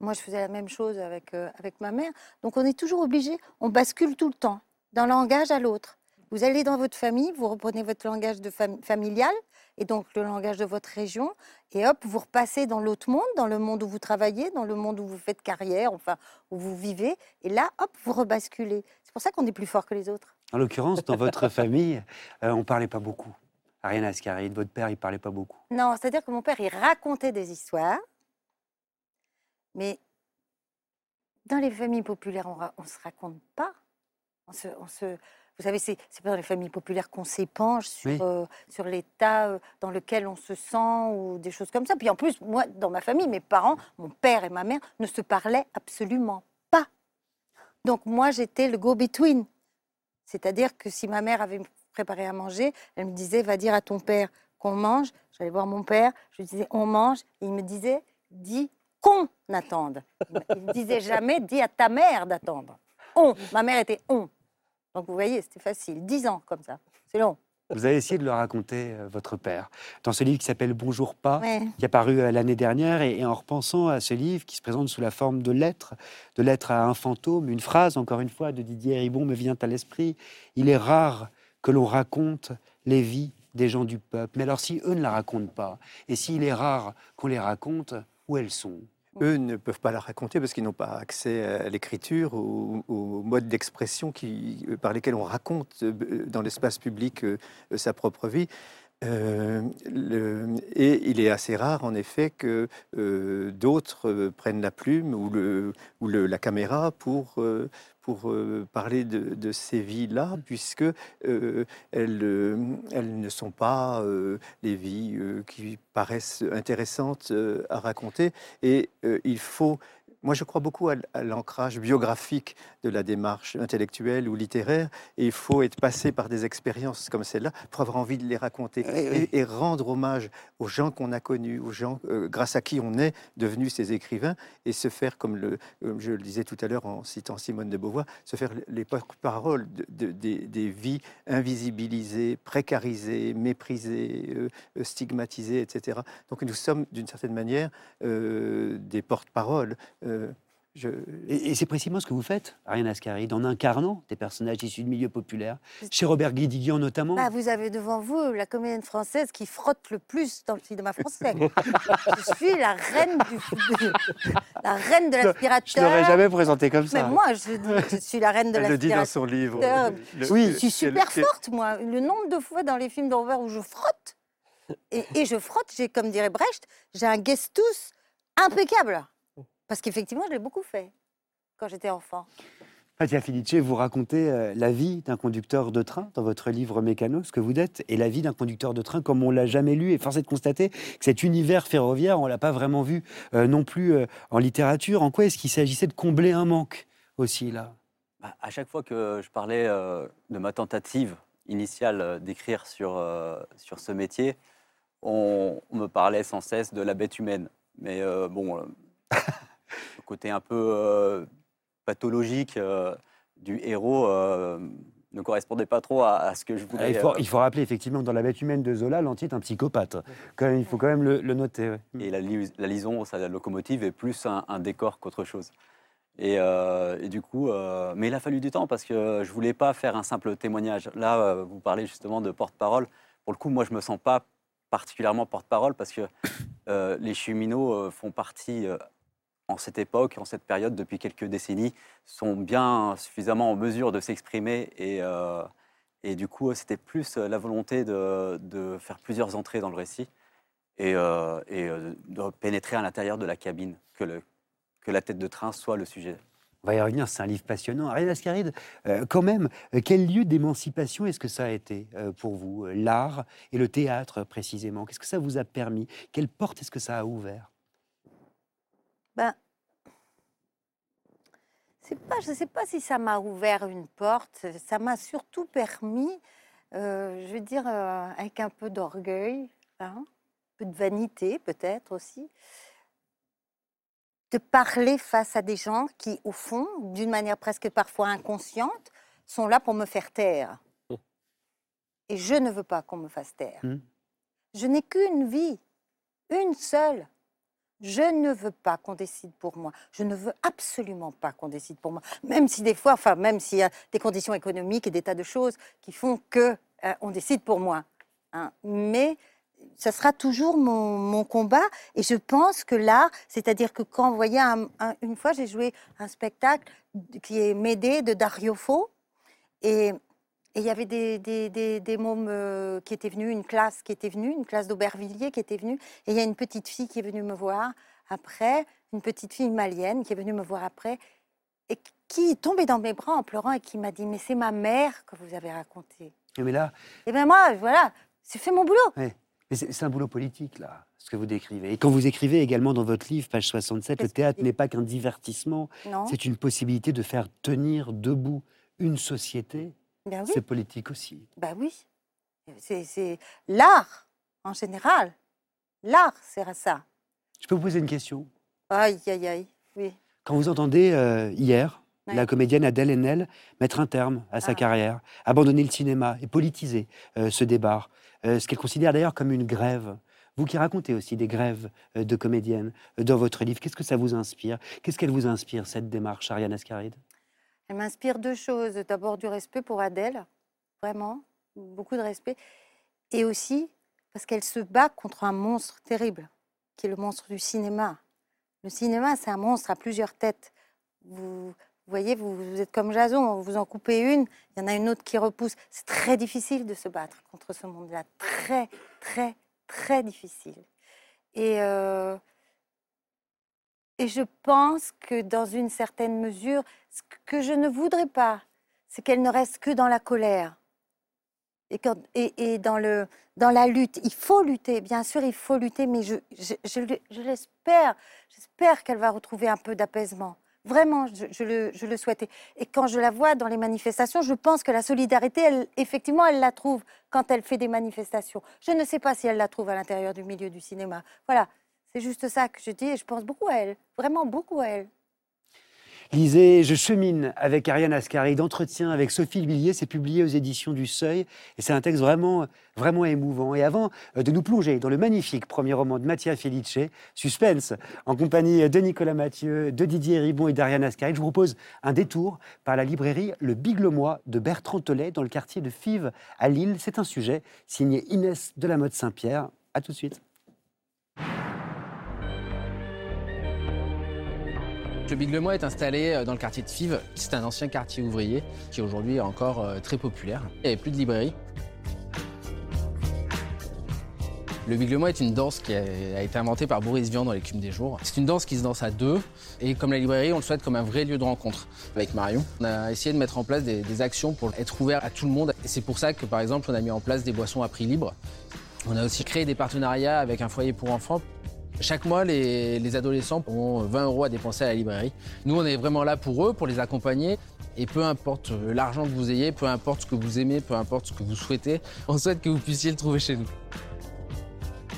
Moi, je faisais la même chose avec, euh, avec ma mère. Donc, on est toujours obligé. On bascule tout le temps d'un langage à l'autre. Vous allez dans votre famille, vous reprenez votre langage de fam- familial, et donc le langage de votre région, et hop, vous repassez dans l'autre monde, dans le monde où vous travaillez, dans le monde où vous faites carrière, enfin, où vous vivez, et là, hop, vous rebasculez. C'est pour ça qu'on est plus fort que les autres. En l'occurrence, dans votre famille, euh, on ne parlait pas beaucoup. Ariane Ascaride, votre père, il parlait pas beaucoup. Non, c'est-à-dire que mon père, il racontait des histoires, mais dans les familles populaires, on ne se raconte pas. On se, on se, vous savez, c'est pas dans les familles populaires qu'on s'épanche sur, euh, sur l'état euh, dans lequel on se sent ou des choses comme ça. Puis en plus, moi, dans ma famille, mes parents, mon père et ma mère ne se parlaient absolument pas. Donc moi, j'étais le go-between. C'est-à-dire que si ma mère avait préparé à manger, elle me disait, va dire à ton père qu'on mange. J'allais voir mon père, je lui disais, on mange. Et il me disait, dis qu'on attende. Il ne disait jamais, dis à ta mère d'attendre. On. Ma mère était on. Donc vous voyez, c'était facile. Dix ans comme ça. C'est long. Vous avez essayé de le raconter, euh, votre père, dans ce livre qui s'appelle Bonjour pas, qui est paru euh, l'année dernière. Et, en repensant à ce livre qui se présente sous la forme de lettres, de lettres à un fantôme, une phrase, encore une fois, de Didier Ribon me vient à l'esprit. Il est rare que l'on raconte les vies des gens du peuple. Mais alors si eux ne la racontent pas, et s'il est rare qu'on les raconte, où elles sont? Eux ne peuvent pas la raconter parce qu'ils n'ont pas accès à l'écriture, ou au mode d'expression par lesquels on raconte euh, dans l'espace public euh, sa propre vie. Euh, et il est assez rare, en effet, que d'autres prennent la plume ou, le, ou le, la caméra pour, pour parler de, ces vies-là, puisque elles, elles, ne sont pas les vies qui paraissent intéressantes à raconter. Et il faut moi, je crois beaucoup à, l'ancrage biographique de la démarche intellectuelle ou littéraire, et il faut être passé par des expériences comme celle-là pour avoir envie de les raconter et, rendre hommage aux gens qu'on a connus, aux gens euh, grâce à qui on est devenus ces écrivains, et se faire, comme, le, je le disais tout à l'heure en citant Simone de Beauvoir, se faire les paroles de, des vies invisibilisées, précarisées, méprisées, euh, stigmatisées, etc. Donc nous sommes d'une certaine manière euh, des porte-paroles. Euh, et, c'est précisément ce que vous faites, Ariane Ascaride, en incarnant des personnages issus de milieux populaires, chez Robert Guédiguian notamment. Bah, vous avez devant vous la comédienne française qui frotte le plus dans le cinéma français. je suis la reine du, la reine de l'aspirateur. Je ne l'aurais jamais présenté comme ça. Mais moi, je, suis la reine de l'aspirateur. Elle le dit dans son livre. oui, je suis super forte, moi. Le nombre de fois dans les films d'horreur où je frotte, et, et je frotte, j'ai, comme dirait Brecht, j'ai un gestus impeccable. Parce qu'effectivement, je l'ai beaucoup fait quand j'étais enfant. Fatia Felice, vous racontez euh, la vie d'un conducteur de train dans votre livre Mécano, ce que vous êtes, et la vie d'un conducteur de train comme on l'a jamais lu. Et force est de constater que cet univers ferroviaire, on l'a pas vraiment vu euh, non plus euh, en littérature. En quoi est-ce qu'il s'agissait de combler un manque aussi là? Bah, À chaque fois que je parlais de ma tentative initiale d'écrire sur, sur ce métier, on, on, me parlait sans cesse de la bête humaine. Mais bon. le côté un peu euh, pathologique euh, du héros euh, ne correspondait pas trop à, ce que je voulais. Il faut, il faut, rappeler effectivement dans la bête humaine de Zola, l'anti est un psychopathe. Quand même, il faut quand même le, noter. Et la, la liaison, la locomotive est plus un, décor qu'autre chose. Et, du coup, mais il a fallu du temps parce que je voulais pas faire un simple témoignage. Là, vous parlez justement de porte-parole. Pour le coup, moi, je me sens pas particulièrement porte-parole parce que les cheminots font partie en cette époque, en cette période, depuis quelques décennies, sont bien suffisamment en mesure de s'exprimer. Et, euh, et, du coup, c'était plus la volonté de, faire plusieurs entrées dans le récit et, euh, et euh, de pénétrer à l'intérieur de la cabine, que, le, que la tête de train soit le sujet. On va y revenir, c'est un livre passionnant. Ariane Ascaride, quand même, quel lieu d'émancipation est-ce que ça a été pour vous L'art et le théâtre, précisément? Qu'est-ce que ça vous a permis? Quelle porte est-ce que ça a ouvert? Ben, pas, je ne sais pas si ça m'a ouvert une porte. Ça m'a surtout permis, euh, je veux dire, euh, avec un peu d'orgueil, hein, un peu de vanité peut-être aussi, de parler face à des gens qui, au fond, d'une manière presque parfois inconsciente, sont là pour me faire taire. Oh. Et je ne veux pas qu'on me fasse taire. Mmh. Je n'ai qu'une vie, une seule. Je ne veux pas qu'on décide pour moi. Je ne veux absolument pas qu'on décide pour moi. Même si des fois, enfin, même s'il y a des conditions économiques et des tas de choses qui font que euh, on décide pour moi. Hein. Mais ça sera toujours mon, combat. Et je pense que l'art, c'est-à-dire que quand vous voyez, un- un- une fois j'ai joué un spectacle qui est Médée de Dario Fo, et et il y avait des, des, des, des mômes euh, qui étaient venus, une classe qui était venue, une classe d'Aubervilliers qui était venue. Et il y a une petite fille qui est venue me voir après, une petite fille malienne qui est venue me voir après, et qui est tombée dans mes bras en pleurant et qui m'a dit Mais c'est ma mère que vous avez racontée. Mais là, Et bien moi, voilà, j'ai fait mon boulot. mais c'est un boulot politique, là, ce que vous décrivez. Et quand vous écrivez également dans votre livre, page 67, le théâtre n'est pas qu'un divertissement, c'est une possibilité de faire tenir debout une société. Ben oui. C'est politique aussi. Bah oui. C'est- l'art, en général. L'art sert à ça. Je peux vous poser une question? Aïe, aïe, aïe. Oui. Quand vous entendez euh, hier Ouais. la comédienne Adèle Haenel mettre un terme à sa Ah. carrière, abandonner le cinéma et politiser euh, ce débat, euh, ce qu'elle considère d'ailleurs comme une grève, vous qui racontez aussi des grèves de comédiennes dans votre livre, qu'est-ce que ça vous inspire? Qu'est-ce qu'elle vous inspire, cette démarche, Ariane Ascaride? Elle m'inspire deux choses. D'abord du respect pour Adèle, vraiment, beaucoup de respect. Et aussi parce qu'elle se bat contre un monstre terrible, qui est le monstre du cinéma. Le cinéma, c'est un monstre à plusieurs têtes. Vous, voyez, vous, vous êtes comme Jason, vous en coupez une, il y en a une autre qui repousse. C'est très difficile de se battre contre ce monde-là. Très, très, très difficile. Et, euh, et je pense que dans une certaine mesure, ce que je ne voudrais pas, c'est qu'elle ne reste que dans la colère. Et, dans, la lutte, il faut lutter, bien sûr, il faut lutter, mais je, je, je le- je l'espère, j'espère qu'elle va retrouver un peu d'apaisement. Vraiment, je, le, je le souhaite. Et- quand je la vois dans les manifestations, je pense que la solidarité, effectivement, elle la trouve quand elle fait des manifestations. Je ne sais pas si elle la trouve à l'intérieur du milieu du cinéma. Voilà, c'est juste ça que je dis et je pense beaucoup à elle, vraiment beaucoup à elle. Lisez Je chemine avec Ariane Ascaride, entretien avec Sophie Villiers, c'est publié aux éditions du Seuil, et c'est un texte vraiment, vraiment émouvant. Et avant euh, de nous plonger dans le magnifique premier roman de Mattia Felice, Suspense, en compagnie de Nicolas Mathieu, de Didier Ribon et d'Ariane Ascaride, je vous propose un détour par la librairie Le Biglemois de Bertrand Tollet, dans le quartier de Fives à Lille. C'est un sujet signé Inès de la Mode Saint-Pierre. À tout de suite. Le Big Le Mois est installé euh, dans le quartier de Fives. C'est un ancien quartier ouvrier qui aujourd'hui est encore euh, très populaire. Il n'y avait plus de librairie. Le Big Le Mois est une danse qui a été inventée par Boris Vian dans l'écume des jours. C'est une danse qui se danse à deux et comme la librairie, on le souhaite comme un vrai lieu de rencontre. Avec Marion, on a essayé de mettre en place des, des actions pour être ouvert à tout le monde. Et c'est pour ça que par exemple, on a mis en place des boissons à prix libre. On a aussi créé des partenariats avec un foyer pour enfants. Chaque mois, les, les adolescents ont 20 euros à dépenser à la librairie. Nous, on est vraiment là pour eux, pour les accompagner. Et peu importe euh, l'argent que vous ayez, peu importe ce que vous aimez, peu importe ce que vous souhaitez, on souhaite que vous puissiez le trouver chez nous.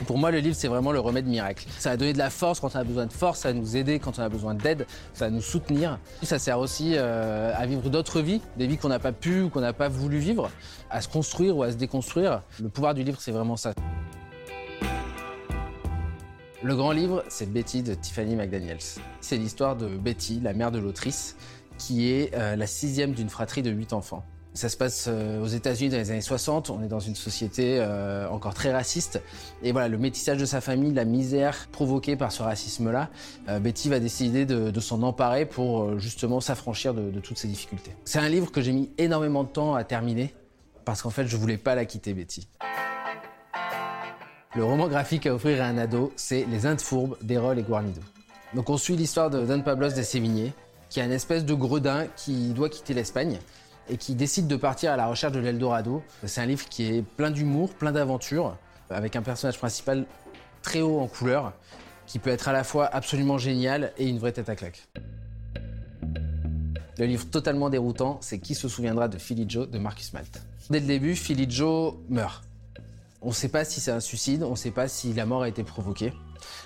Pour moi, le livre, c'est vraiment le remède miracle. Ça va donner de la force quand on a besoin de force, ça va nous aider quand on a besoin d'aide, ça va nous soutenir. Ça sert aussi euh, à vivre d'autres vies, des vies qu'on n'a pas pu ou qu'on n'a pas voulu vivre, à se construire ou à se déconstruire. Le pouvoir du livre, c'est vraiment ça. Le grand livre, c'est Betty de Tiffany McDaniels. C'est l'histoire de Betty, la mère de l'autrice, qui est euh, la sixième d'une fratrie de huit enfants. Ça se passe euh, aux États-Unis dans les années 60. On est dans une société euh, encore très raciste. Et voilà, le métissage de sa famille, la misère provoquée par ce racisme-là, Betty va décider de, s'en emparer pour justement s'affranchir de, de toutes ces difficultés. C'est un livre que j'ai mis énormément de temps à terminer parce qu'en fait, je voulais pas la quitter, Betty. Le roman graphique à offrir à un ado, c'est Les Indes fourbes d'Erol et Guarnido. Donc on suit l'histoire de Don Pablos de Sévigné, qui est un espèce de gredin qui doit quitter l'Espagne et qui décide de partir à la recherche de l'Eldorado. C'est un livre qui est plein d'humour, plein d'aventures, avec un personnage principal très haut en couleur, qui peut être à la fois absolument génial et une vraie tête à claque. Le livre totalement déroutant, c'est Qui se souviendra de Philly Joe de Marcus Malt. Dès le début, Philly meurt. On ne sait pas si c'est un suicide, on ne sait pas si la mort a été provoquée.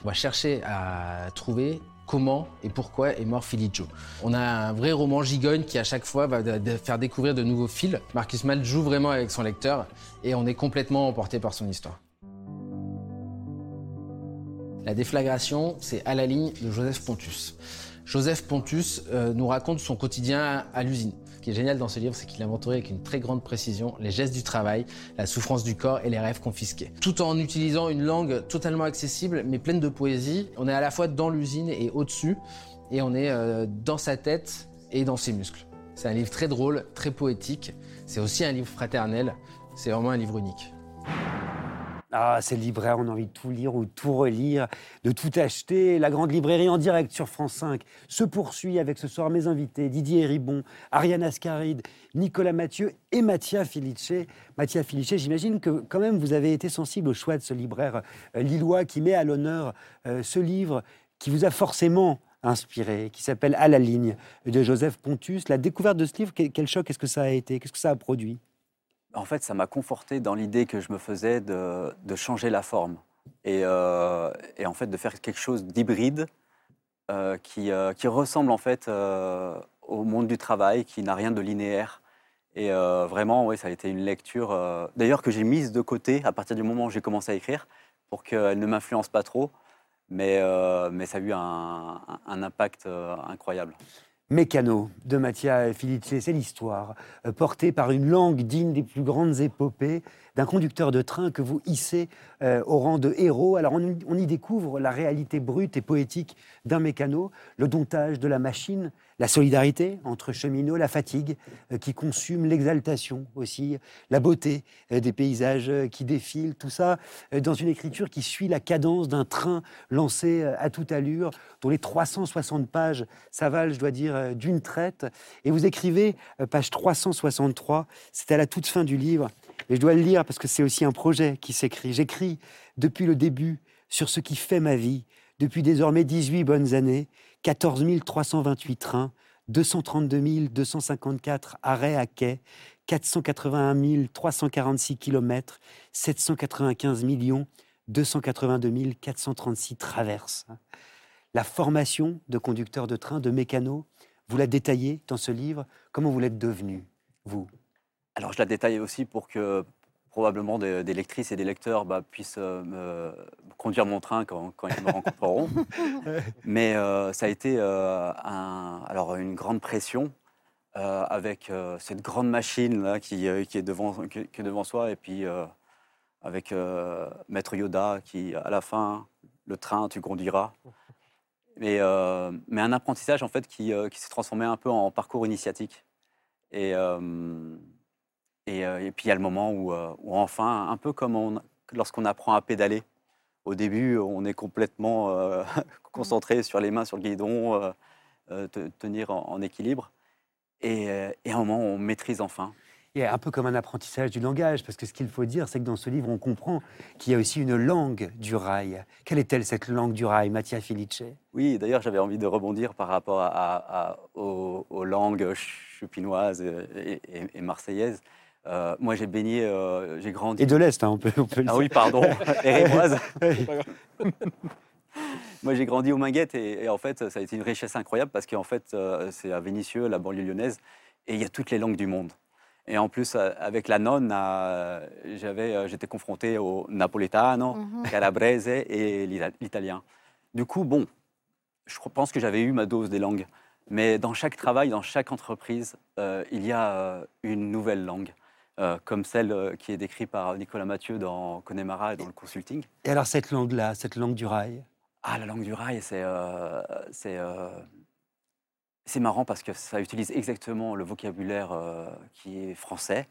On va chercher à trouver comment et pourquoi est mort Joe. On a un vrai roman gigogne qui à chaque fois va faire découvrir de nouveaux fils. Marcus Malt joue vraiment avec son lecteur et on est complètement emporté par son histoire. La déflagration, c'est à la ligne de Joseph Pontus. Joseph Pontus euh, nous raconte son quotidien à l'usine. Qui est génial dans ce livre, c'est qu'il a inventoré avec une très grande précision les gestes du travail, la souffrance du corps et les rêves confisqués. Tout en utilisant une langue totalement accessible, mais pleine de poésie. On est à la fois dans l'usine et au-dessus, et on est euh, dans sa tête et dans ses muscles. C'est un livre très drôle, très poétique. C'est aussi un livre fraternel. C'est vraiment un livre unique. Ah, ces libraires, on a envie de tout lire ou de tout relire, de tout acheter. La grande librairie en direct sur France 5 se poursuit avec ce soir mes invités Didier Ribon, Ariane Ascaride, Nicolas Mathieu et Mathia Filice. Mathia Filice, j'imagine que quand même vous avez été sensible au choix de ce libraire euh, lillois qui met à l'honneur euh, ce livre qui vous a forcément inspiré, qui s'appelle À la ligne de Joseph Pontus. La découverte de ce livre, quel choc est-ce que ça a été? Qu'est-ce que ça a produit? En fait, ça m'a conforté dans l'idée que je me faisais de, changer la forme et, euh, et, en fait de faire quelque chose d'hybride euh, qui, euh, qui, ressemble en fait au monde du travail, qui n'a rien de linéaire. Et vraiment, ça a été une lecture, d'ailleurs que j'ai mise de côté à partir du moment où j'ai commencé à écrire, pour qu'elle ne m'influence pas trop. Mais, ça a eu un, impact incroyable. Mécano de Mattia Filice, c'est l'histoire euh, portée par une langue digne des plus grandes épopées d'un conducteur de train que vous hissez euh, au rang de héros. Alors on, y découvre la réalité brute et poétique d'un mécano, le domptage de la machine, la solidarité entre cheminots, la fatigue euh, qui consume l'exaltation aussi, la beauté euh, des paysages qui défilent, tout ça dans une écriture qui suit la cadence d'un train lancé à toute allure, dont les 360 pages s'avalent, je dois dire, d'une traite. Et vous écrivez, page 363, c'est à la toute fin du livre, et je dois le lire parce que c'est aussi un projet qui s'écrit. J'écris depuis le début sur ce qui fait ma vie, depuis désormais 18 bonnes années, 14 328 trains, 232 254 arrêts à quai, 481 346 kilomètres, 795 282 436 traverses. La formation de conducteur de train, de mécano, vous la détaillez dans ce livre. Comment vous l'êtes devenu, vous? Alors, je la détaille aussi pour que probablement des, des lectrices et des lecteurs bah, puissent euh, conduire mon train quand, quand ils me rencontreront. Mais euh, ça a été euh, un, alors une grande pression avec cette grande machine là qui, qui est devant, qui, qui est devant soi et puis avec Maître Yoda qui, à la fin, le train, tu conduiras. Mais, mais un apprentissage en fait qui, qui s'est transformé un peu en parcours initiatique. Et, et, et, puis il y a le moment où, où enfin, un peu comme on, lorsqu'on apprend à pédaler, au début, on est complètement euh, concentré sur les mains, sur le guidon, euh, euh, te, tenir en, en équilibre. Et, et, à un moment, on maîtrise enfin. Et un peu comme un apprentissage du langage, parce que ce qu'il faut dire, c'est que dans ce livre, on comprend qu'il y a aussi une langue du rail. Quelle est-elle, cette langue du rail, Mattia Filice? Oui, d'ailleurs, j'avais envie de rebondir par rapport à, à, à, aux, aux, langues chupinoises et, et, et marseillaises. Euh, moi, j'ai baigné, euh, j'ai grandi. Et de l'Est, hein, on peut, on peut le Ah oui, pardon, et rémoise. moi, j'ai grandi aux Minguettes et, et, en fait, ça a été une richesse incroyable parce qu'en fait, euh, c'est à Vénissieux, la banlieue lyonnaise, et il y a toutes les langues du monde. Et en plus, avec la nonne, j'avais, j'étais confronté au napoletano, mm -hmm. calabrese et l'italien. Du coup, bon, je pense que j'avais eu ma dose des langues. Mais dans chaque travail, dans chaque entreprise, euh, il y a une nouvelle langue. Euh, comme celle euh, qui est décrite par Nicolas Mathieu dans Connemara et dans le consulting. Et alors cette langue-là, cette langue du rail? Ah, la langue du rail, c'est euh, c'est marrant parce que ça utilise exactement le vocabulaire euh, qui est français.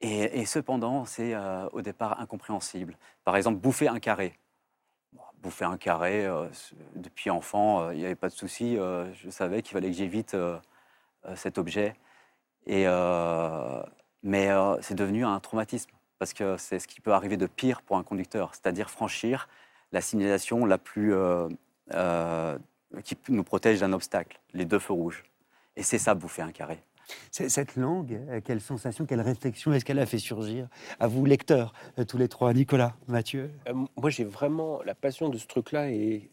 Et, et cependant, c'est euh, au départ incompréhensible. Par exemple, bouffer un carré. Bouffer un carré, euh, depuis enfant, il n'y avait pas de souci. je savais qu'il fallait que j'évite cet objet. Et mais euh, c'est devenu un traumatisme, parce que c'est ce qui peut arriver de pire pour un conducteur, c'est-à-dire franchir la signalisation la plus, euh, euh, qui nous protège d'un obstacle, les deux feux rouges. Et c'est ça, bouffer un carré. Cette langue, quelle sensation, quelle réflexion est-ce qu'elle a fait surgir à vous, lecteurs, tous les trois? Nicolas, Mathieu? Moi, j'ai vraiment la passion de ce truc-là et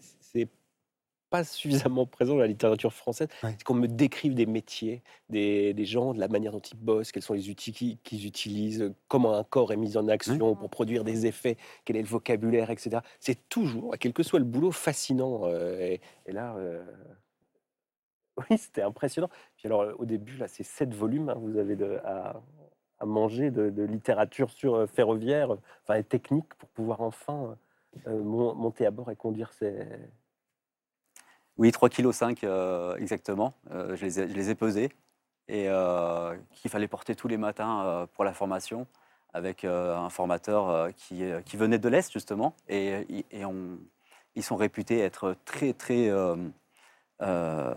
pas suffisamment présent dans la littérature française, Ouais. c'est qu'on me décrive des métiers, des, des gens, de la manière dont ils bossent, quels sont les outils qui- qu'ils utilisent, comment un corps est mis en action pour produire des effets, quel est le vocabulaire, etc. C'est toujours, quel que soit le boulot, fascinant. euh, et, et là, euh, oui, c'était impressionnant. Puis alors, au début, là, c'est sept volumes, hein, vous avez de- à, à manger de, de littérature sur euh, ferroviaire, enfin, et technique, pour pouvoir enfin euh, mon- monter à bord et conduire ces... Oui, 3,5 kg exactement. Euh, je, les ai, je les ai pesés et euh, qu'il fallait porter tous les matins euh, pour la formation avec euh, un formateur euh, qui, venait de l'Est justement. Et, et on- ils sont réputés être très, très euh, euh,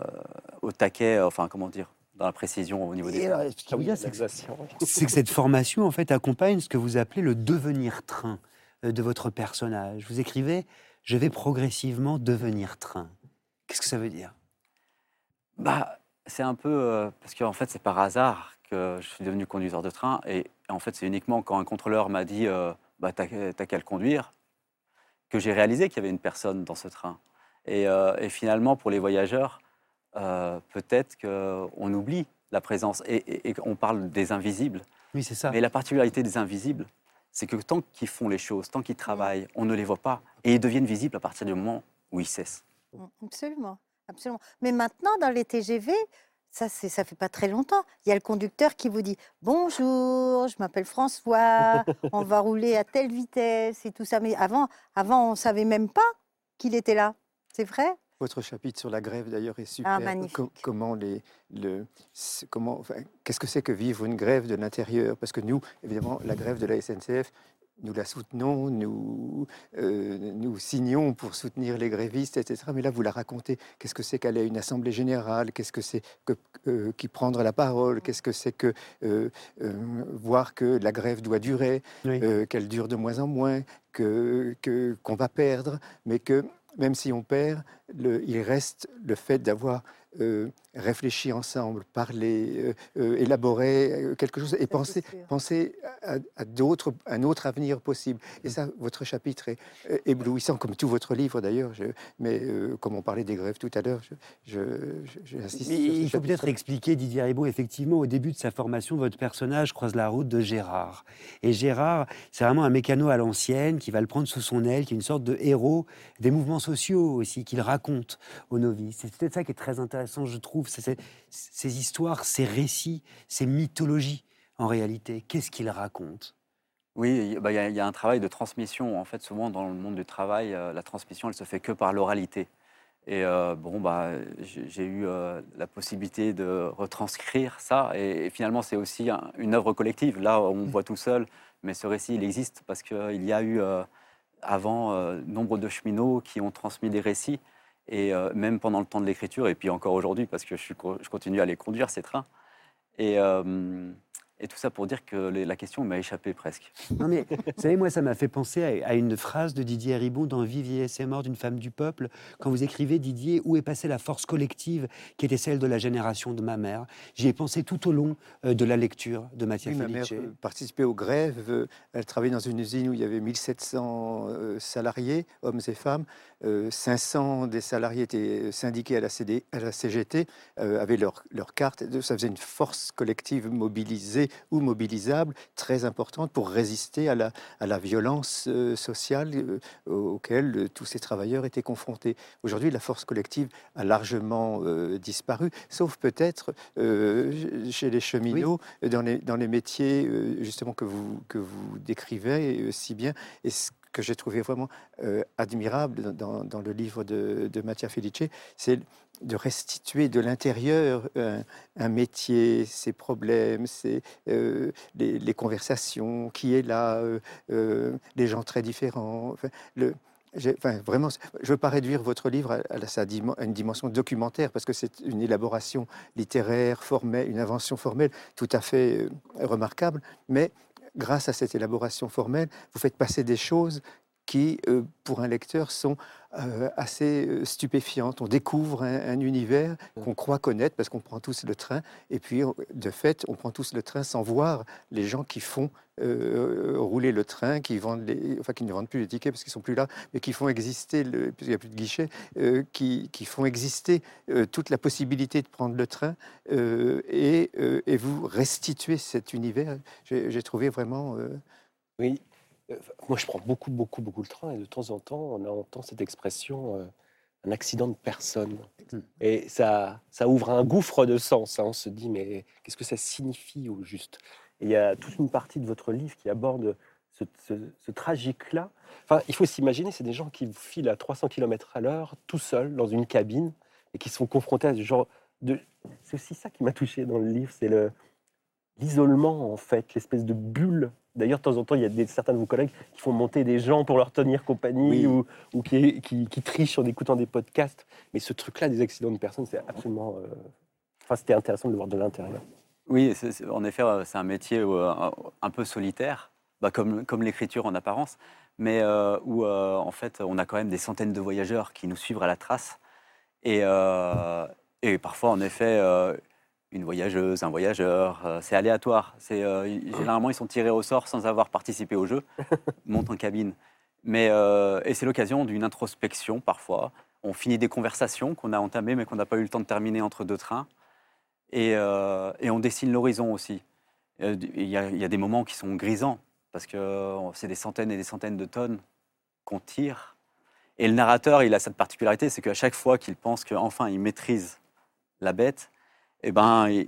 au taquet, enfin comment dire, dans la précision au niveau des Ah oui, c'est que- l'Alsacien. c'est que cette formation, en fait, accompagne ce que vous appelez le devenir train euh, de votre personnage. Vous écrivez « Je vais progressivement devenir train ». Qu'est-ce que ça veut dire? Bah, c'est un peu euh, parce qu'en fait, c'est par hasard que je suis devenu conducteur de train. Et en fait, c'est uniquement quand un contrôleur m'a dit euh, bah, T'as t'as qu'à le conduire que j'ai réalisé qu'il y avait une personne dans ce train. Et, euh, et finalement, pour les voyageurs, peut-être qu'on oublie la présence et, et- et qu'on parle des invisibles. Oui, c'est ça. Mais la particularité des invisibles, c'est que tant qu'ils font les choses, tant qu'ils travaillent, on ne les voit pas. Et ils deviennent visibles à partir du moment où ils cessent. Mm, Absolument, absolument. Mais maintenant, dans les TGV, ça, c'est, ça fait pas très longtemps. Il y a le conducteur qui vous dit Bonjour, je m'appelle François, on va rouler à telle vitesse et tout ça. Mais avant, avant on savait même pas qu'il était là. C'est vrai? Votre chapitre sur la grève, d'ailleurs, est super. Ah, magnifique. Com- comment les, le, comment, enfin, qu'est-ce que c'est que vivre une grève de l'intérieur? Parce que nous, évidemment, la grève de la SNCF, nous la soutenons, nous, euh, nous signons pour soutenir les grévistes, etc. Mais là, vous la racontez. Qu'est-ce que c'est qu'aller à une assemblée générale? Qu'est-ce que c'est que euh, qui prendre la parole? Qu'est-ce que c'est que euh, voir que la grève doit durer, Oui. qu'elle dure de moins en moins, que qu'on va perdre, mais que même si on perd, le- il reste le fait d'avoir euh, réfléchi ensemble, parlé, euh, euh, élaboré euh, quelque chose et sûr. penser à, à d'autres, un autre avenir possible. Et ça, votre chapitre est euh, éblouissant, comme tout votre livre d'ailleurs. Mais euh, comme on parlait des grèves tout à l'heure, je, je, je- j'insiste Mais sur ce il faut peut-être expliquer, Didier Ribot, effectivement, au début de sa formation, votre personnage croise la route de Gérard. Et Gérard, c'est vraiment un mécano à l'ancienne qui va le prendre sous son aile, qui est une sorte de héros des mouvements sociaux aussi, qu'il raconte aux novices. C'est peut-être ça qui est très intéressant, je trouve, c'est ces, histoires, ces récits, ces mythologies, en réalité. Qu'est-ce qu'il raconte? Oui, il y a- bah, y, y a un travail de transmission. En fait, souvent dans le monde du travail, euh, la transmission, elle se fait que par l'oralité. Et euh, bon, bah, j'ai eu euh, la possibilité de retranscrire ça. Et, et finalement, c'est aussi un- une œuvre collective. Là, on voit tout seul, mais ce récit, il existe parce qu'il y a eu avant nombre de cheminots qui ont transmis des récits. Et euh, même pendant le temps de l'écriture, et puis encore aujourd'hui, parce que je, continue à les conduire, ces trains. Euh, et tout ça pour dire que la question m'a échappé presque. Non mais, vous savez, moi, ça m'a fait penser à, une phrase de Didier Ribon dans Vie, vieillesse et mort d'une femme du peuple, quand vous écrivez, Didier, où est passée la force collective qui était celle de la génération de ma mère? J'y ai pensé tout au long euh, de la lecture de Mattia Oui, ma mère Felice. euh, participait aux grèves. euh, Elle travaillait dans une usine où il y avait 1700 euh, salariés, hommes et femmes. Euh, 500 des salariés étaient syndiqués à la, CD, à la CGT, avaient leur, leur carte. Ça faisait une force collective mobilisée ou mobilisable très importante pour résister à la, à la violence euh, sociale euh, auquel euh, tous ces travailleurs étaient confrontés. Aujourd'hui, la force collective a largement disparu, sauf peut-être chez les cheminots, dans, les, dans les métiers justement que vous, que vous décrivez si bien. Et ce que j'ai trouvé vraiment euh, admirable dans, dans le livre de, de Mattia Felice, c'est de restituer de l'intérieur un, un métier, ses problèmes, ses, euh, les, conversations, qui est là, euh, euh, les gens très différents. Vraiment, je ne veux pas réduire votre livre à, à une dimension documentaire, parce que c'est une élaboration littéraire, formelle, une invention formelle tout à fait euh, remarquable. Mais grâce à cette élaboration formelle, vous faites passer des choses qui, euh, pour un lecteur, sont euh, assez euh, stupéfiantes. On découvre un, un univers qu'on croit connaître parce qu'on prend tous le train, et puis de fait, on prend tous le train sans voir les gens qui font euh, rouler le train, qui vendent les, enfin qui ne vendent plus les tickets parce qu'ils sont plus là, mais qui font exister, le, puisqu'il n'y a plus de guichet, euh, qui, qui font exister euh, toute la possibilité de prendre le train et, et vous restituer cet univers. J'ai trouvé vraiment. Oui. Euh, Moi, je prends beaucoup, beaucoup, beaucoup le train et de temps en temps, on entend cette expression euh, un accident de personne. Et ça, ça ouvre un gouffre de sens. hein. On se dit, mais qu'est-ce que ça signifie au juste? Et il y a toute une partie de votre livre qui aborde ce, ce- ce tragique-là. Enfin, il faut s'imaginer, c'est des gens qui filent à 300 km à l'heure, tout seuls, dans une cabine, et qui sont confrontés à ce genre de. C'est aussi ça qui m'a touché dans le livre, c'est le l'isolement, en fait, l'espèce de bulle. D'ailleurs, de temps en temps, il y a des, certains de vos collègues qui font monter des gens pour leur tenir compagnie Oui. ou, ou qui, qui, qui trichent en écoutant des podcasts. Mais ce truc-là des accidents de personnes, c'est absolument. euh, Enfin, c'était intéressant de le voir de l'intérieur. Oui, en effet, euh, c'est un métier euh, un- peu solitaire, bah, comme, comme l'écriture en apparence, mais euh, où en fait on a quand même des centaines de voyageurs qui nous suivent à la trace. Et, et parfois, en effet, une voyageuse, un voyageur, euh, c'est aléatoire. C'est, euh, ils- généralement, ils sont tirés au sort sans avoir participé au jeu, montent en cabine. Mais, euh, et c'est l'occasion d'une introspection parfois. On finit des conversations qu'on a entamées mais qu'on n'a pas eu le temps de terminer entre deux trains. Et, et on dessine l'horizon aussi. Il y, a, il y a des moments qui sont grisants, parce que c'est des centaines et des centaines de tonnes qu'on tire. Et le narrateur, il a cette particularité, c'est qu'à chaque fois qu'il pense qu'enfin il maîtrise la bête, eh ben, il,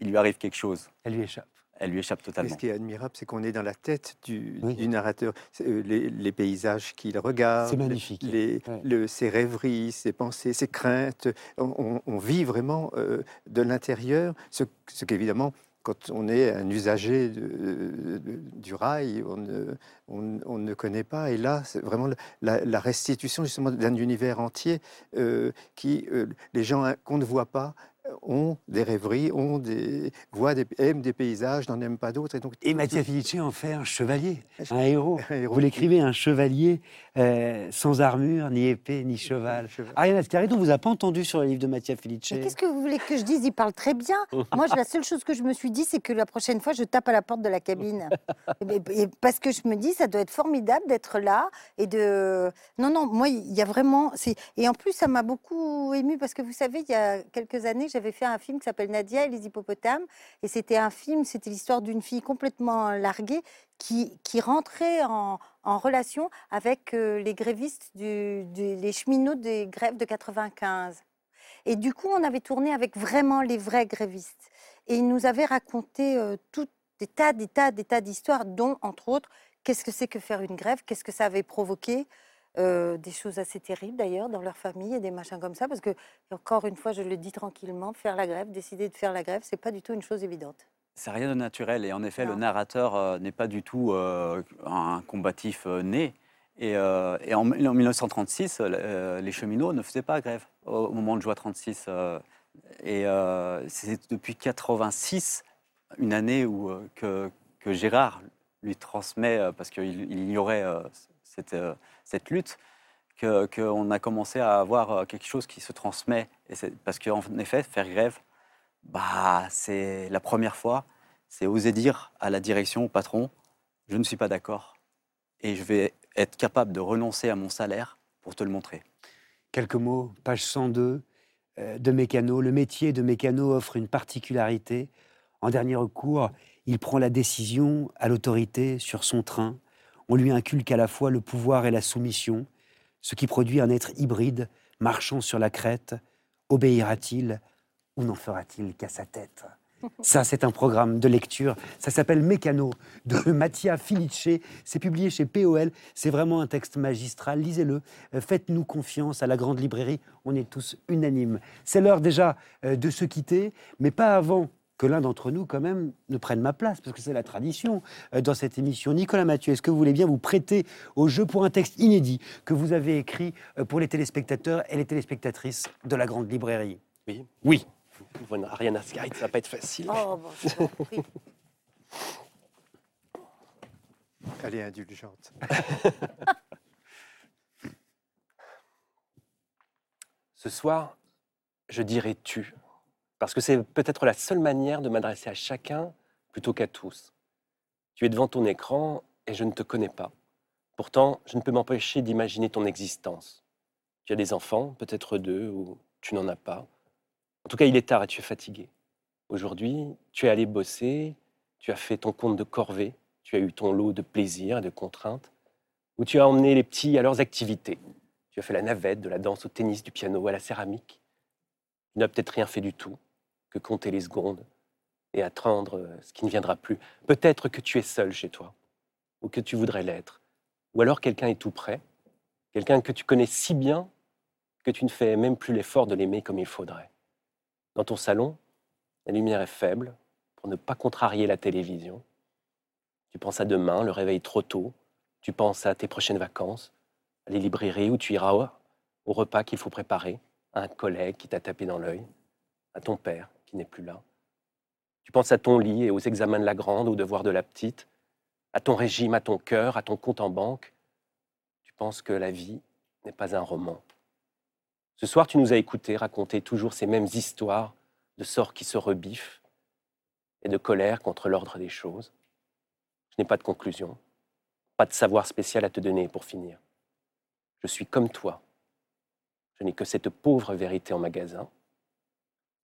il lui arrive quelque chose. Elle lui échappe. Elle lui échappe Et totalement. ce qui est admirable, c'est qu'on est dans la tête du, Oui. du narrateur. Euh, Les, les paysages qu'il regarde, C'est magnifique. les, Ouais. le- ses rêveries, ses pensées, ses craintes. On, on- on vit vraiment euh, de l'intérieur, ce, ce qu'évidemment, quand on est un usager de- de- du rail, on ne, on- on ne connaît pas. Et là, c'est vraiment la, la restitution justement d'un univers entier euh, qui, euh, les gens hein, qu'on ne voit pas, ont des rêveries, ont des, voient des, aiment des paysages, n'en aiment pas d'autres. Et donc, Et Mattia Felice en fait un chevalier, un héros. un héros Vous l'écrivez, un chevalier euh, sans armure, ni épée, ni cheval. Ariane Ascari, on vous a pas entendu sur le livre de Mattia Felice. Mais qu'est-ce que vous voulez que je dise? Il parle très bien. Moi, la seule chose que je me suis dit, c'est que la prochaine fois, je tape à la porte de la cabine. Et- et parce que je me dis, ça doit être formidable d'être là et de. Non, non, moi, il y a vraiment. Et en plus, ça m'a beaucoup ému parce que vous savez, il y a quelques années, j'avais fait un film qui s'appelle Nadia et les hippopotames. Et c'était un film, c'était l'histoire d'une fille complètement larguée qui, qui rentrait en, en relation avec euh, les grévistes, du- les cheminots des grèves de 95. Et du coup, on avait tourné avec vraiment les vrais grévistes. Et ils nous avaient raconté euh, tout, des tas, des tas, des tas d'histoires, dont, entre autres, qu'est-ce que c'est que faire une grève, qu'est-ce que ça avait provoqué, euh, des choses assez terribles d'ailleurs dans leur famille et des machins comme ça. Parce que, encore une fois, je le dis tranquillement, faire la grève, décider de faire la grève, c'est pas du tout une chose évidente. C'est rien de naturel. Et en effet, le narrateur euh, n'est pas du tout euh, un combatif né. Et, et en, en 1936, euh, les cheminots ne faisaient pas grève au, au moment de Joie 36. euh, et c'est depuis 86, une année où, que, que Gérard lui transmet, parce qu'il il ignorait cette, euh, cette lutte, que- qu'on a commencé à avoir euh, quelque chose qui se transmet. Et parce qu'en effet, faire grève, bah, c'est la première fois, c'est oser dire à la direction, au patron, je ne suis pas d'accord et je vais être capable de renoncer à mon salaire pour te le montrer. Quelques mots, page 102 euh, de mécano. Le métier de mécano offre une particularité. En dernier recours, il prend la décision à l'autorité sur son train. On lui inculque à la fois le pouvoir et la soumission, ce qui produit un être hybride, marchant sur la crête. Obéira-t-il ou n'en fera-t-il qu'à sa tête? Ça, c'est un programme de lecture. Ça s'appelle Mécano de Mattia Filice. C'est publié chez POL. C'est vraiment un texte magistral. Lisez-le. Euh, Faites-nous confiance à la grande librairie. On est tous unanimes. C'est l'heure déjà euh, de se quitter, mais pas avant que l'un d'entre nous, quand même, ne prenne ma place, parce que c'est la tradition euh, dans cette émission. Nicolas Mathieu, est-ce que vous voulez bien vous prêter au jeu pour un texte inédit que vous avez écrit euh, pour les téléspectateurs et les téléspectatrices de la Grande Librairie? Oui. Oui. Vous Ariana Sky, ça va pas être facile. Oh, Elle est indulgente. Ce soir, je dirai tu parce que c'est peut-être la seule manière de m'adresser à chacun plutôt qu'à tous. Tu es devant ton écran et je ne te connais pas. Pourtant, je ne peux m'empêcher d'imaginer ton existence. Tu as des enfants, peut-être deux, ou tu n'en as pas. En tout cas, il est tard et tu es fatigué. Aujourd'hui, tu es allé bosser, tu as fait ton compte de corvée, tu as eu ton lot de plaisirs et de contraintes, ou tu as emmené les petits à leurs activités. Tu as fait la navette, de la danse au tennis, du piano à la céramique. Tu n'as peut-être rien fait du tout, que compter les secondes et attendre ce qui ne viendra plus. Peut-être que tu es seul chez toi, ou que tu voudrais l'être, ou alors quelqu'un est tout près, quelqu'un que tu connais si bien que tu ne fais même plus l'effort de l'aimer comme il faudrait. Dans ton salon, la lumière est faible pour ne pas contrarier la télévision. Tu penses à demain, le réveil trop tôt. Tu penses à tes prochaines vacances, à les librairies où tu iras au, au repas qu'il faut préparer, à un collègue qui t'a tapé dans l'œil, à ton père qui n'est plus là. Tu penses à ton lit et aux examens de la grande, aux devoirs de la petite, à ton régime, à ton cœur, à ton compte en banque. Tu penses que la vie n'est pas un roman. Ce soir, tu nous as écoutés raconter toujours ces mêmes histoires de sorts qui se rebiffent et de colère contre l'ordre des choses. Je n'ai pas de conclusion, pas de savoir spécial à te donner pour finir. Je suis comme toi. Je n'ai que cette pauvre vérité en magasin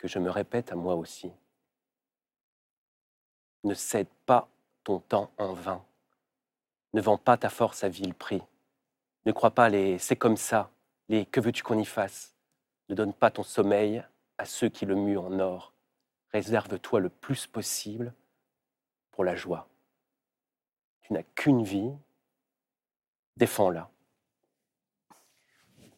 que je me répète à moi aussi. Ne cède pas ton temps en vain. Ne vends pas ta force à vil prix. Ne crois pas les c'est comme ça, les que veux-tu qu'on y fasse? Ne donne pas ton sommeil à ceux qui le muent en or. Réserve-toi le plus possible pour la joie. Tu n'as qu'une vie, défends-la.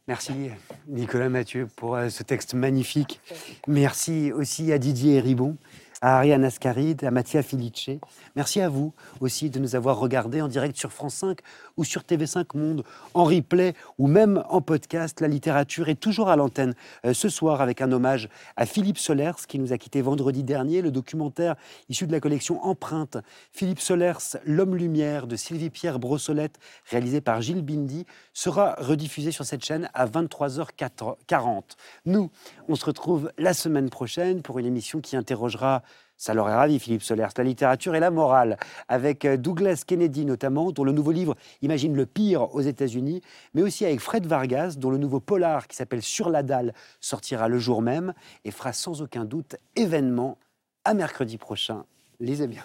Merci Nicolas Mathieu pour euh, ce texte magnifique. Merci aussi à Didier Ribon à Ariane Ascaride, à Mattia Felice. Merci à vous aussi de nous avoir regardés en direct sur France 5 ou sur TV5 Monde, en replay ou même en podcast. La littérature est toujours à l'antenne euh, ce soir avec un hommage à Philippe Solers qui nous a quitté vendredi dernier. Le documentaire issu de la collection Empreinte, Philippe Solers, L'homme lumière de Sylvie-Pierre Brossolette, réalisé par Gilles Bindi, sera rediffusé sur cette chaîne à 23h40. Nous, on se retrouve la semaine prochaine pour une émission qui interrogera ça leur est ravi, Philippe Solers, la littérature et la morale, avec euh, Douglas Kennedy notamment, dont le nouveau livre imagine le pire aux États-Unis, mais aussi avec Fred Vargas, dont le nouveau polar qui s'appelle Sur la dalle sortira le jour même et fera sans aucun doute événement à mercredi prochain. Lisez bien.